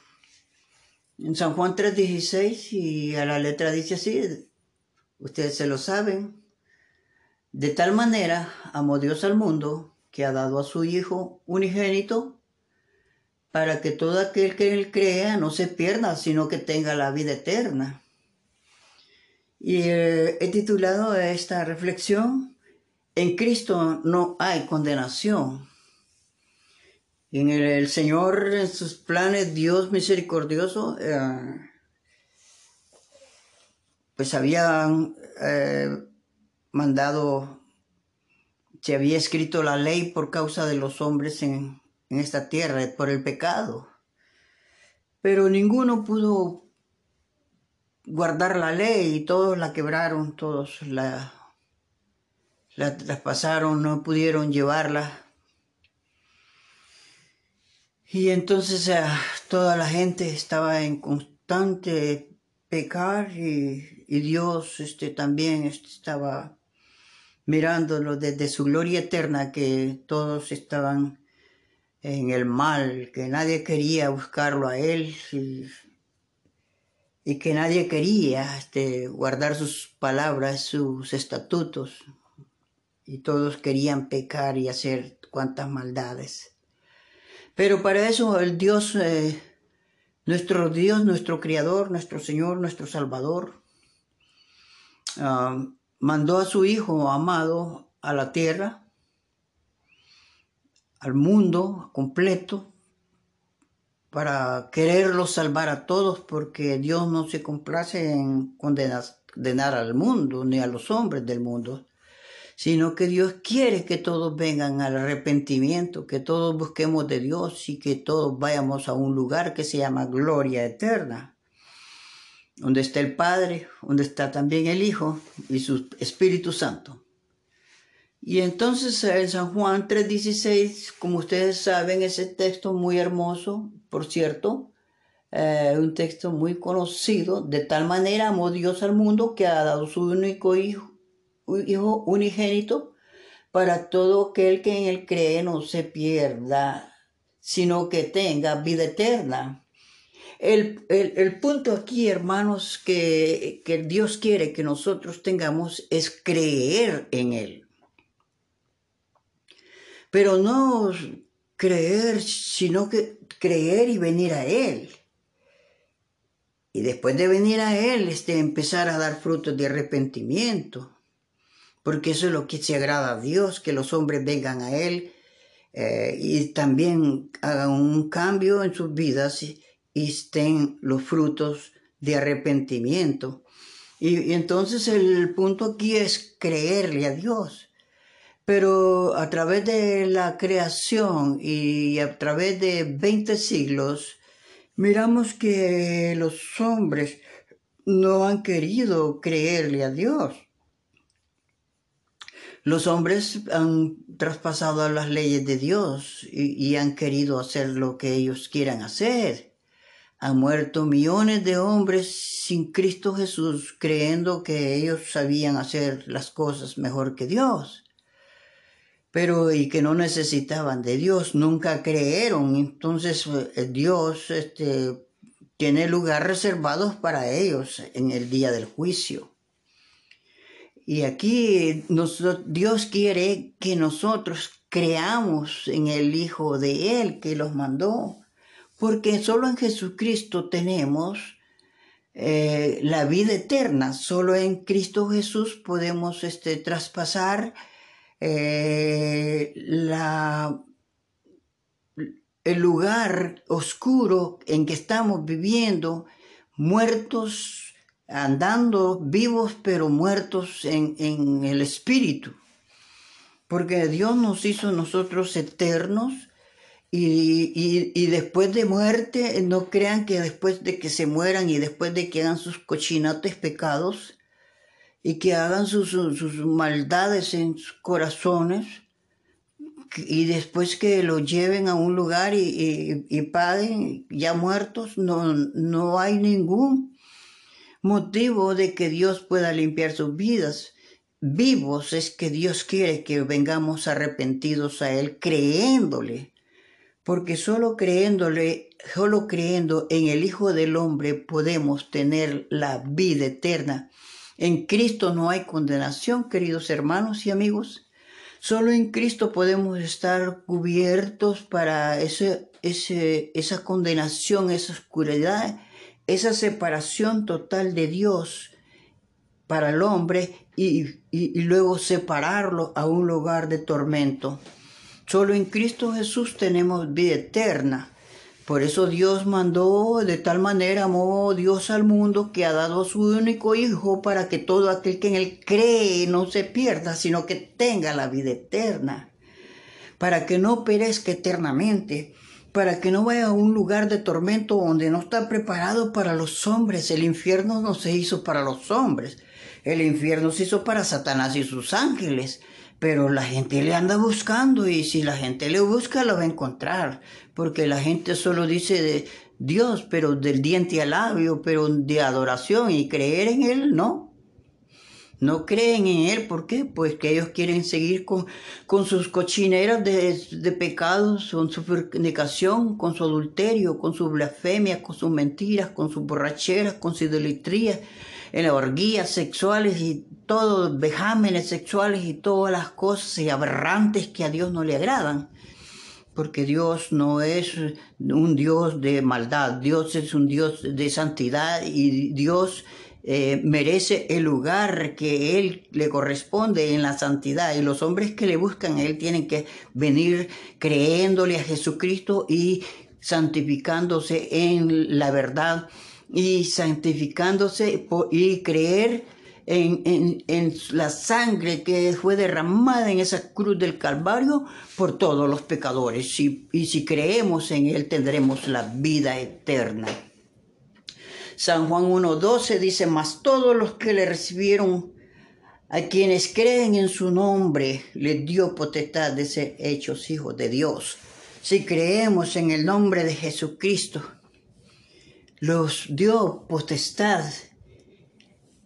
en San Juan 3:16 y a la letra dice así, ustedes se lo saben. De tal manera amó Dios al mundo que ha dado a su Hijo unigénito para que todo aquel que él crea no se pierda, sino que tenga la vida eterna. Y eh, he titulado esta reflexión, En Cristo no hay condenación. En el, Señor, en sus planes, Dios misericordioso, eh, pues había eh, mandado, se había escrito la ley por causa de los hombres en esta tierra, por el pecado. Pero ninguno pudo guardar la ley y todos la quebraron, todos la, la traspasaron, no pudieron llevarla. Y entonces eh, toda la gente estaba en constante pecar y, Dios este, también este, estaba mirándolo desde su gloria eterna, que todos estaban en el mal, que nadie quería buscarlo a Él y, que nadie quería este, guardar sus palabras, sus estatutos, y todos querían pecar y hacer cuantas maldades. Pero para eso el Dios, eh, nuestro Dios, nuestro Creador, nuestro Señor, nuestro Salvador, ah, mandó a su Hijo amado a la tierra, al mundo completo, para quererlo salvar a todos, porque Dios no se complace en condenar al mundo ni a los hombres del mundo, sino que Dios quiere que todos vengan al arrepentimiento, que todos busquemos de Dios y que todos vayamos a un lugar que se llama gloria eterna, donde está el Padre, donde está también el Hijo y su Espíritu Santo. Y entonces en San Juan 3:16, como ustedes saben, ese texto muy hermoso, por cierto, eh, un texto muy conocido, de tal manera amó Dios al mundo que ha dado su único Hijo Hijo unigénito, para todo aquel que en él cree no se pierda, sino que tenga vida eterna. El, punto aquí, hermanos, que, que Dios quiere que nosotros tengamos es creer en Él. Pero no creer, sino que creer y venir a Él. Y después de venir a Él, este, empezar a dar frutos de arrepentimiento porque eso es lo que se agrada a Dios, que los hombres vengan a Él eh, y también hagan un cambio en sus vidas y, estén los frutos de arrepentimiento. Y, entonces el punto aquí es creerle a Dios. Pero a través de la creación y a través de 20 siglos, miramos que los hombres no han querido creerle a Dios. Los hombres han traspasado las leyes de Dios y, han querido hacer lo que ellos quieran hacer. Han muerto millones de hombres sin Cristo Jesús creyendo que ellos sabían hacer las cosas mejor que Dios. Pero y que no necesitaban de Dios, nunca creyeron. Entonces eh, Dios este, tiene lugar reservados para ellos en el día del juicio. Y aquí Dios quiere que nosotros creamos en el Hijo de Él que los mandó, porque solo en Jesucristo tenemos eh, la vida eterna, solo en Cristo Jesús podemos este, traspasar eh, la, el lugar oscuro en que estamos viviendo, muertos andando vivos pero muertos en, el espíritu. Porque Dios nos hizo nosotros eternos y, después de muerte, no crean que después de que se mueran y después de que hagan sus cochinates pecados y que hagan sus, sus maldades en sus corazones, y después que lo lleven a un lugar y, y, paguen ya muertos, no, no hay ningún motivo de que Dios pueda limpiar sus vidas. vivos es que Dios quiere que vengamos arrepentidos a Él, creyéndole. Porque solo creyéndole, solo creyendo en el Hijo del Hombre podemos tener la vida eterna. En Cristo no hay condenación, queridos hermanos y amigos. Solo en Cristo podemos estar cubiertos para ese, ese, esa condenación, esa oscuridad, esa separación total de Dios para el hombre y, luego separarlo a un lugar de tormento. Solo en Cristo Jesús tenemos vida eterna. Por eso Dios mandó, de tal manera amó Dios al mundo que ha dado a su único Hijo para que todo aquel que en él cree no se pierda, sino que tenga la vida eterna. Para que no perezca eternamente, para que no vaya a un lugar de tormento donde no está preparado para los hombres. El infierno no se hizo para los hombres, el infierno se hizo para Satanás y sus ángeles. Pero la gente le anda buscando y si la gente le busca lo va a encontrar, porque la gente solo dice de Dios, pero del diente al labio, pero de adoración y creer en Él, no. No creen en Él, ¿por qué? Pues que ellos quieren seguir con, con sus cochineras de, de pecados, con su fornicación, con su adulterio, con su blasfemia, con sus mentiras, con sus borracheras, con su idolatría en orgías sexuales y todos vejámenes sexuales y todas las cosas y aberrantes que a Dios no le agradan. Porque Dios no es un Dios de maldad, Dios es un Dios de santidad y Dios eh, merece el lugar que Él le corresponde en la santidad. Y los hombres que le buscan a Él tienen que venir creyéndole a Jesucristo y santificándose en la verdad y santificándose y creer en, la sangre que fue derramada en esa cruz del Calvario por todos los pecadores. Y, y si creemos en Él tendremos la vida eterna. San Juan 1.12 dice, mas todos los que le recibieron, a quienes creen en su nombre, les dio potestad de ser hechos hijos de Dios. Si creemos en el nombre de Jesucristo, los dio potestad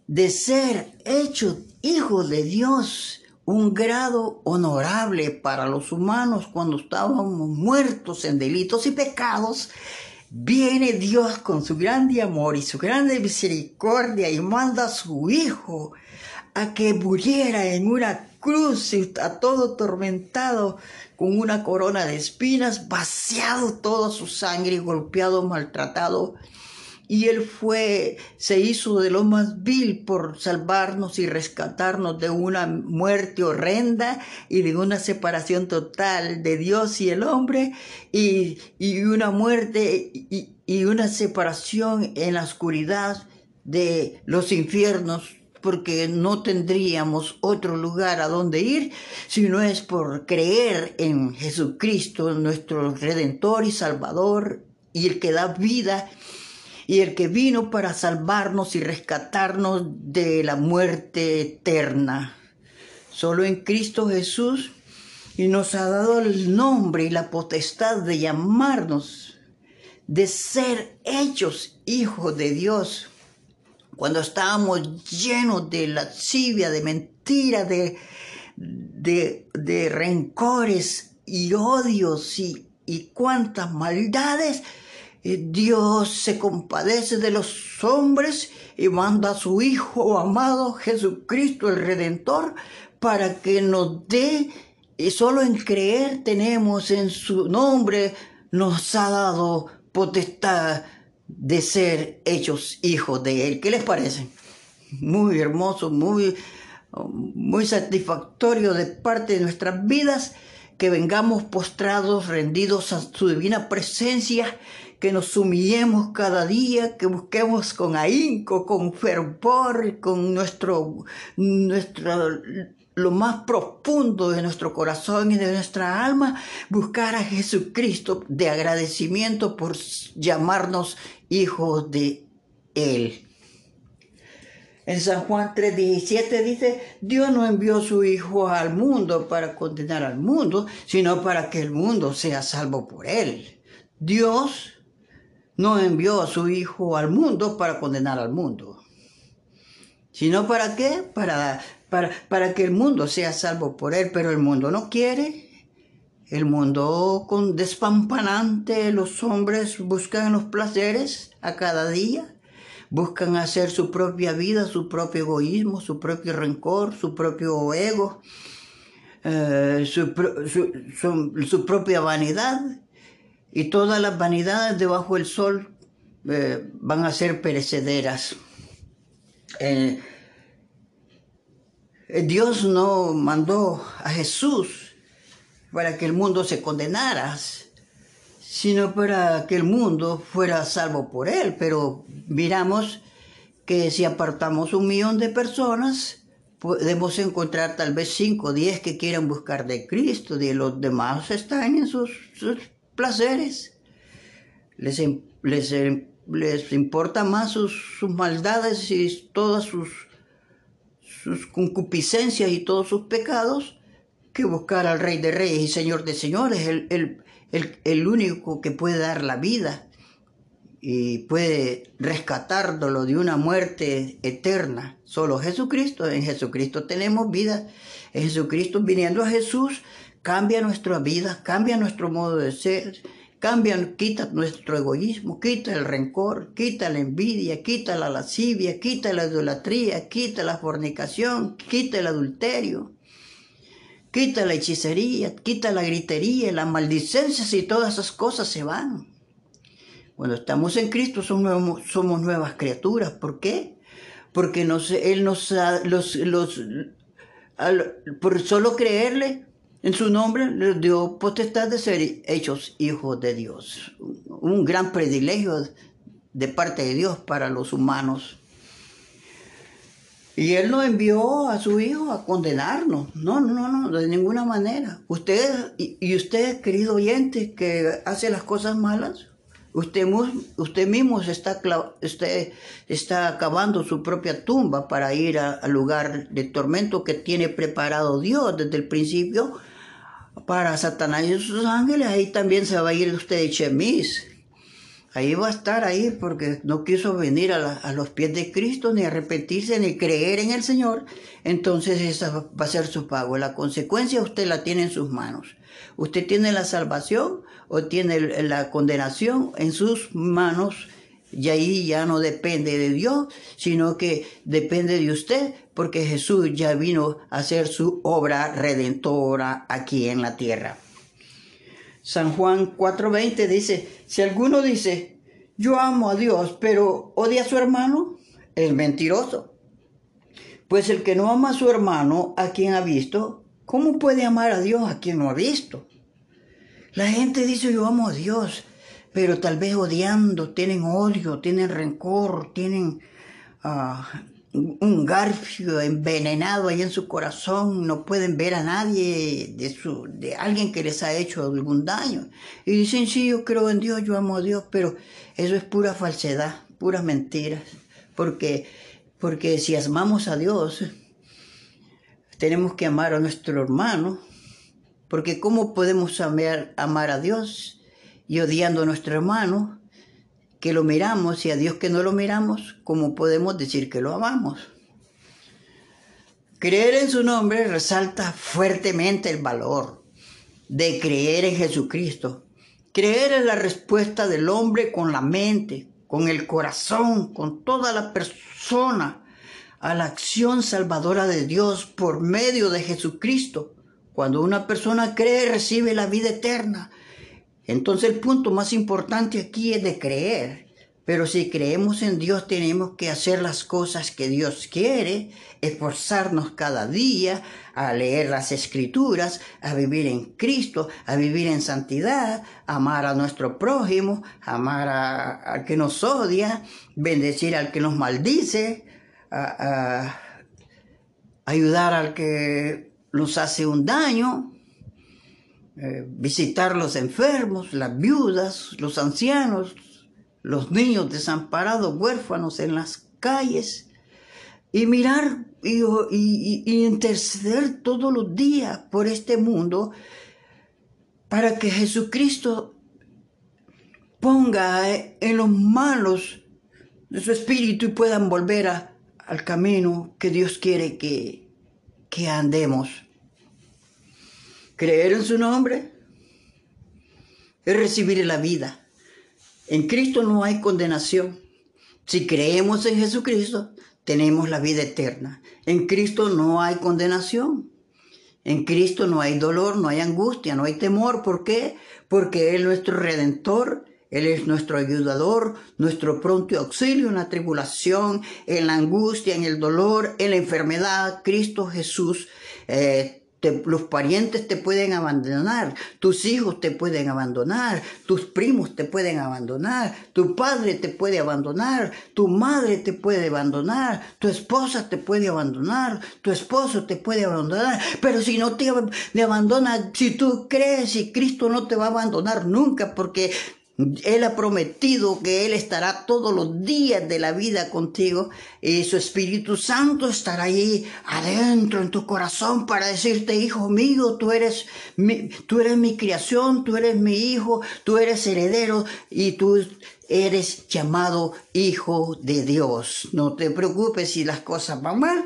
de ser hechos hijos de Dios, un grado honorable para los humanos cuando estábamos muertos en delitos y pecados. Viene Dios con su grande amor y su grande misericordia y manda a su Hijo a que muriera en una cruz a todo tormentado con una corona de espinas, vaciado toda su sangre, golpeado, maltratado y Él fue, se hizo de lo más vil por salvarnos y rescatarnos de una muerte horrenda y de una separación total de Dios y el hombre y, una muerte y, y una separación en la oscuridad de los infiernos porque no tendríamos otro lugar a donde ir si no es por creer en Jesucristo, nuestro Redentor y Salvador, y el que da vida y el que vino para salvarnos y rescatarnos de la muerte eterna. Solo en Cristo Jesús y nos ha dado el nombre y la potestad de llamarnos, de ser hechos hijos de Dios. Cuando estábamos llenos de lascivia, de mentira, de, de, rencores y odios y, y cuantas maldades, Dios se compadece de los hombres y manda a su Hijo amado Jesucristo el Redentor para que nos dé, y solo en creer tenemos en su nombre, nos ha dado potestad de ser hechos hijos de Él. ¿Qué les parece? Muy hermoso, muy, muy satisfactorio de parte de nuestras vidas que vengamos postrados, rendidos a su divina presencia que nos humillemos cada día, que busquemos con ahínco, con fervor, con nuestro, nuestro, lo más profundo de nuestro corazón y de nuestra alma, buscar a Jesucristo de agradecimiento por llamarnos hijos de Él. En San Juan 3:17 dice, Dios no envió su Hijo al mundo para condenar al mundo, sino para que el mundo sea salvo por Él. Dios no envió a su Hijo al mundo para condenar al mundo, sino para qué? Para para, para que el mundo sea salvo por Él, pero el mundo no quiere. El mundo con despampanante, los hombres buscan los placeres a cada día, buscan hacer su propia vida, su propio egoísmo, su propio rencor, su propio ego, eh, su, su, propia vanidad. Y todas las vanidades debajo del sol eh, van a ser perecederas. Eh, Dios no mandó a Jesús para que el mundo se condenara, sino para que el mundo fuera salvo por él. Pero miramos que si apartamos un millón de personas, podemos encontrar tal vez cinco o diez que quieran buscar de Cristo, y los demás están en sus, placeres. Les, les, les importa más sus, sus maldades y todas sus, sus concupiscencias y todos sus pecados que buscar al Rey de Reyes y Señor de Señores, el, el, el, único que puede dar la vida y puede rescatarlo de una muerte eterna. Solo Jesucristo. En Jesucristo tenemos vida. En Jesucristo, viniendo a Jesús, cambia nuestra vida, cambia nuestro modo de ser, cambia, quita nuestro egoísmo, quita el rencor, quita la envidia, quita la lascivia, quita la idolatría, quita la fornicación, quita el adulterio. Quita la hechicería, quita la gritería, las maldicencias y todas esas cosas se van. Cuando estamos en Cristo somos, somos nuevas criaturas. ¿Por qué? Porque Él nos los, los, por solo creerle en su nombre, les dio potestad de ser hechos hijos de Dios. Un gran privilegio de parte de Dios para los humanos. Y Él no envió a su Hijo a condenarnos. No, no, no, de ninguna manera. Usted, y usted, querido oyente, que hace las cosas malas, usted, usted mismo está, usted está acabando su propia tumba para ir al lugar de tormento que tiene preparado Dios desde el principio para Satanás y sus ángeles. Ahí también se va a ir usted de chemis ahí va a estar ahí porque no quiso venir a, los pies de Cristo, ni arrepentirse, ni creer en el Señor, entonces esa va a ser su pago. La consecuencia usted la tiene en sus manos. Usted tiene la salvación o tiene la condenación en sus manos y ahí ya no depende de Dios, sino que depende de usted, porque Jesús ya vino a hacer su obra redentora aquí en la tierra. San Juan 4:20 dice, si alguno dice, yo amo a Dios, pero odia a su hermano, es mentiroso. Pues el que no ama a su hermano, a quien ha visto, ¿cómo puede amar a Dios a quien no ha visto? La gente dice, yo amo a Dios, pero tal vez odiando, tienen odio, tienen rencor, tienen ah, un garfio envenenado ahí en su corazón, no pueden ver a nadie de, su, de alguien que les ha hecho algún daño. Y dicen, sí, yo creo en Dios, yo amo a Dios, pero eso es pura falsedad, puras mentiras. Porque, porque si amamos a Dios, tenemos que amar a nuestro hermano, porque ¿cómo podemos amar, a Dios y odiando a nuestro hermano? que lo miramos y a Dios que no lo miramos, ¿cómo podemos decir que lo amamos? Creer en su nombre resalta fuertemente el valor de creer en Jesucristo. Creer en la respuesta del hombre con la mente, con el corazón, con toda la persona a la acción salvadora de Dios por medio de Jesucristo. Cuando una persona cree, recibe la vida eterna entonces el punto más importante aquí es de creer. Pero si creemos en Dios tenemos que hacer las cosas que Dios quiere, esforzarnos cada día a leer las escrituras, a vivir en Cristo, a vivir en santidad, amar a nuestro prójimo, amar al que nos odia, bendecir al que nos maldice, ayudar al que nos hace un daño. Eh, visitar los enfermos, las viudas, los ancianos, los niños desamparados, huérfanos en las calles, y mirar y, y, interceder todos los días por este mundo para que Jesucristo ponga en los malos de su espíritu y puedan volver al camino que Dios quiere que, andemos. Creer en su nombre es recibir la vida. En Cristo no hay condenación. Si creemos en Jesucristo, tenemos la vida eterna. En Cristo no hay condenación. En Cristo no hay dolor, no hay angustia, no hay temor. ¿Por qué? Porque Él es nuestro redentor, Él es nuestro ayudador, nuestro pronto auxilio en la tribulación, en la angustia, en el dolor, en la enfermedad. Cristo Jesús eh, los parientes te pueden abandonar, tus hijos te pueden abandonar, tus primos te pueden abandonar, tu padre te puede abandonar, tu madre te puede abandonar, tu esposa te puede abandonar, tu esposo te puede abandonar, pero si no te, te abandona, si tú crees y Cristo no te va a abandonar nunca porque él ha prometido que Él estará todos los días de la vida contigo y su Espíritu Santo estará ahí adentro en tu corazón para decirte, hijo mío, tú eres mi, tú eres mi creación, tú eres mi hijo, tú eres heredero y tú eres llamado hijo de Dios. No te preocupes si las cosas van mal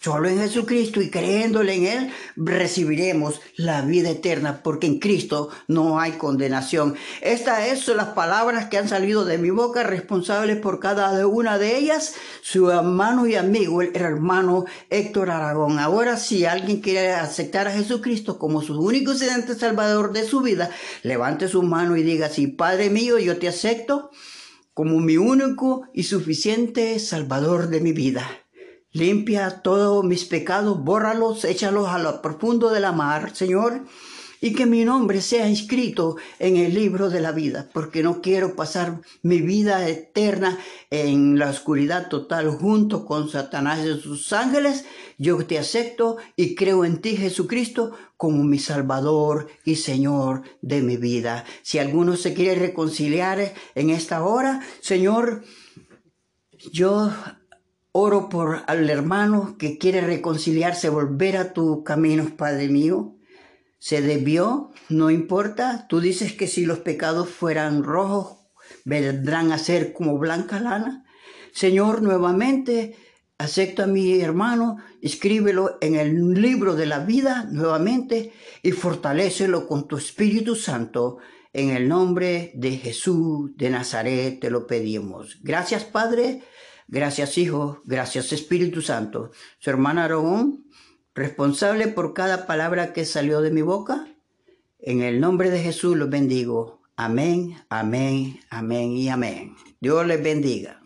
Solo en Jesucristo y creyéndole en Él recibiremos la vida eterna, porque en Cristo no hay condenación. Estas son las palabras que han salido de mi boca, responsables por cada una de ellas, su hermano y amigo, el hermano Héctor Aragón. Ahora, si alguien quiere aceptar a Jesucristo como su único y salvador de su vida, levante su mano y diga, sí, Padre mío, yo te acepto como mi único y suficiente salvador de mi vida. Limpia todos mis pecados, bórralos, échalos a lo profundo de la mar, Señor, y que mi nombre sea inscrito en el libro de la vida, porque no quiero pasar mi vida eterna en la oscuridad total junto con Satanás y sus ángeles. Yo te acepto y creo en ti, Jesucristo, como mi Salvador y Señor de mi vida. Si alguno se quiere reconciliar en esta hora, Señor, yo Oro por al hermano que quiere reconciliarse, volver a tu camino, Padre mío. Se debió, no importa. Tú dices que si los pecados fueran rojos, vendrán a ser como blanca lana. Señor, nuevamente acepta a mi hermano, escríbelo en el libro de la vida nuevamente y fortalécelo con tu Espíritu Santo. En el nombre de Jesús de Nazaret te lo pedimos. Gracias, Padre. Gracias Hijo, gracias Espíritu Santo. Su hermana Aragón, responsable por cada palabra que salió de mi boca. En el nombre de Jesús los bendigo. Amén, amén, amén y amén. Dios les bendiga.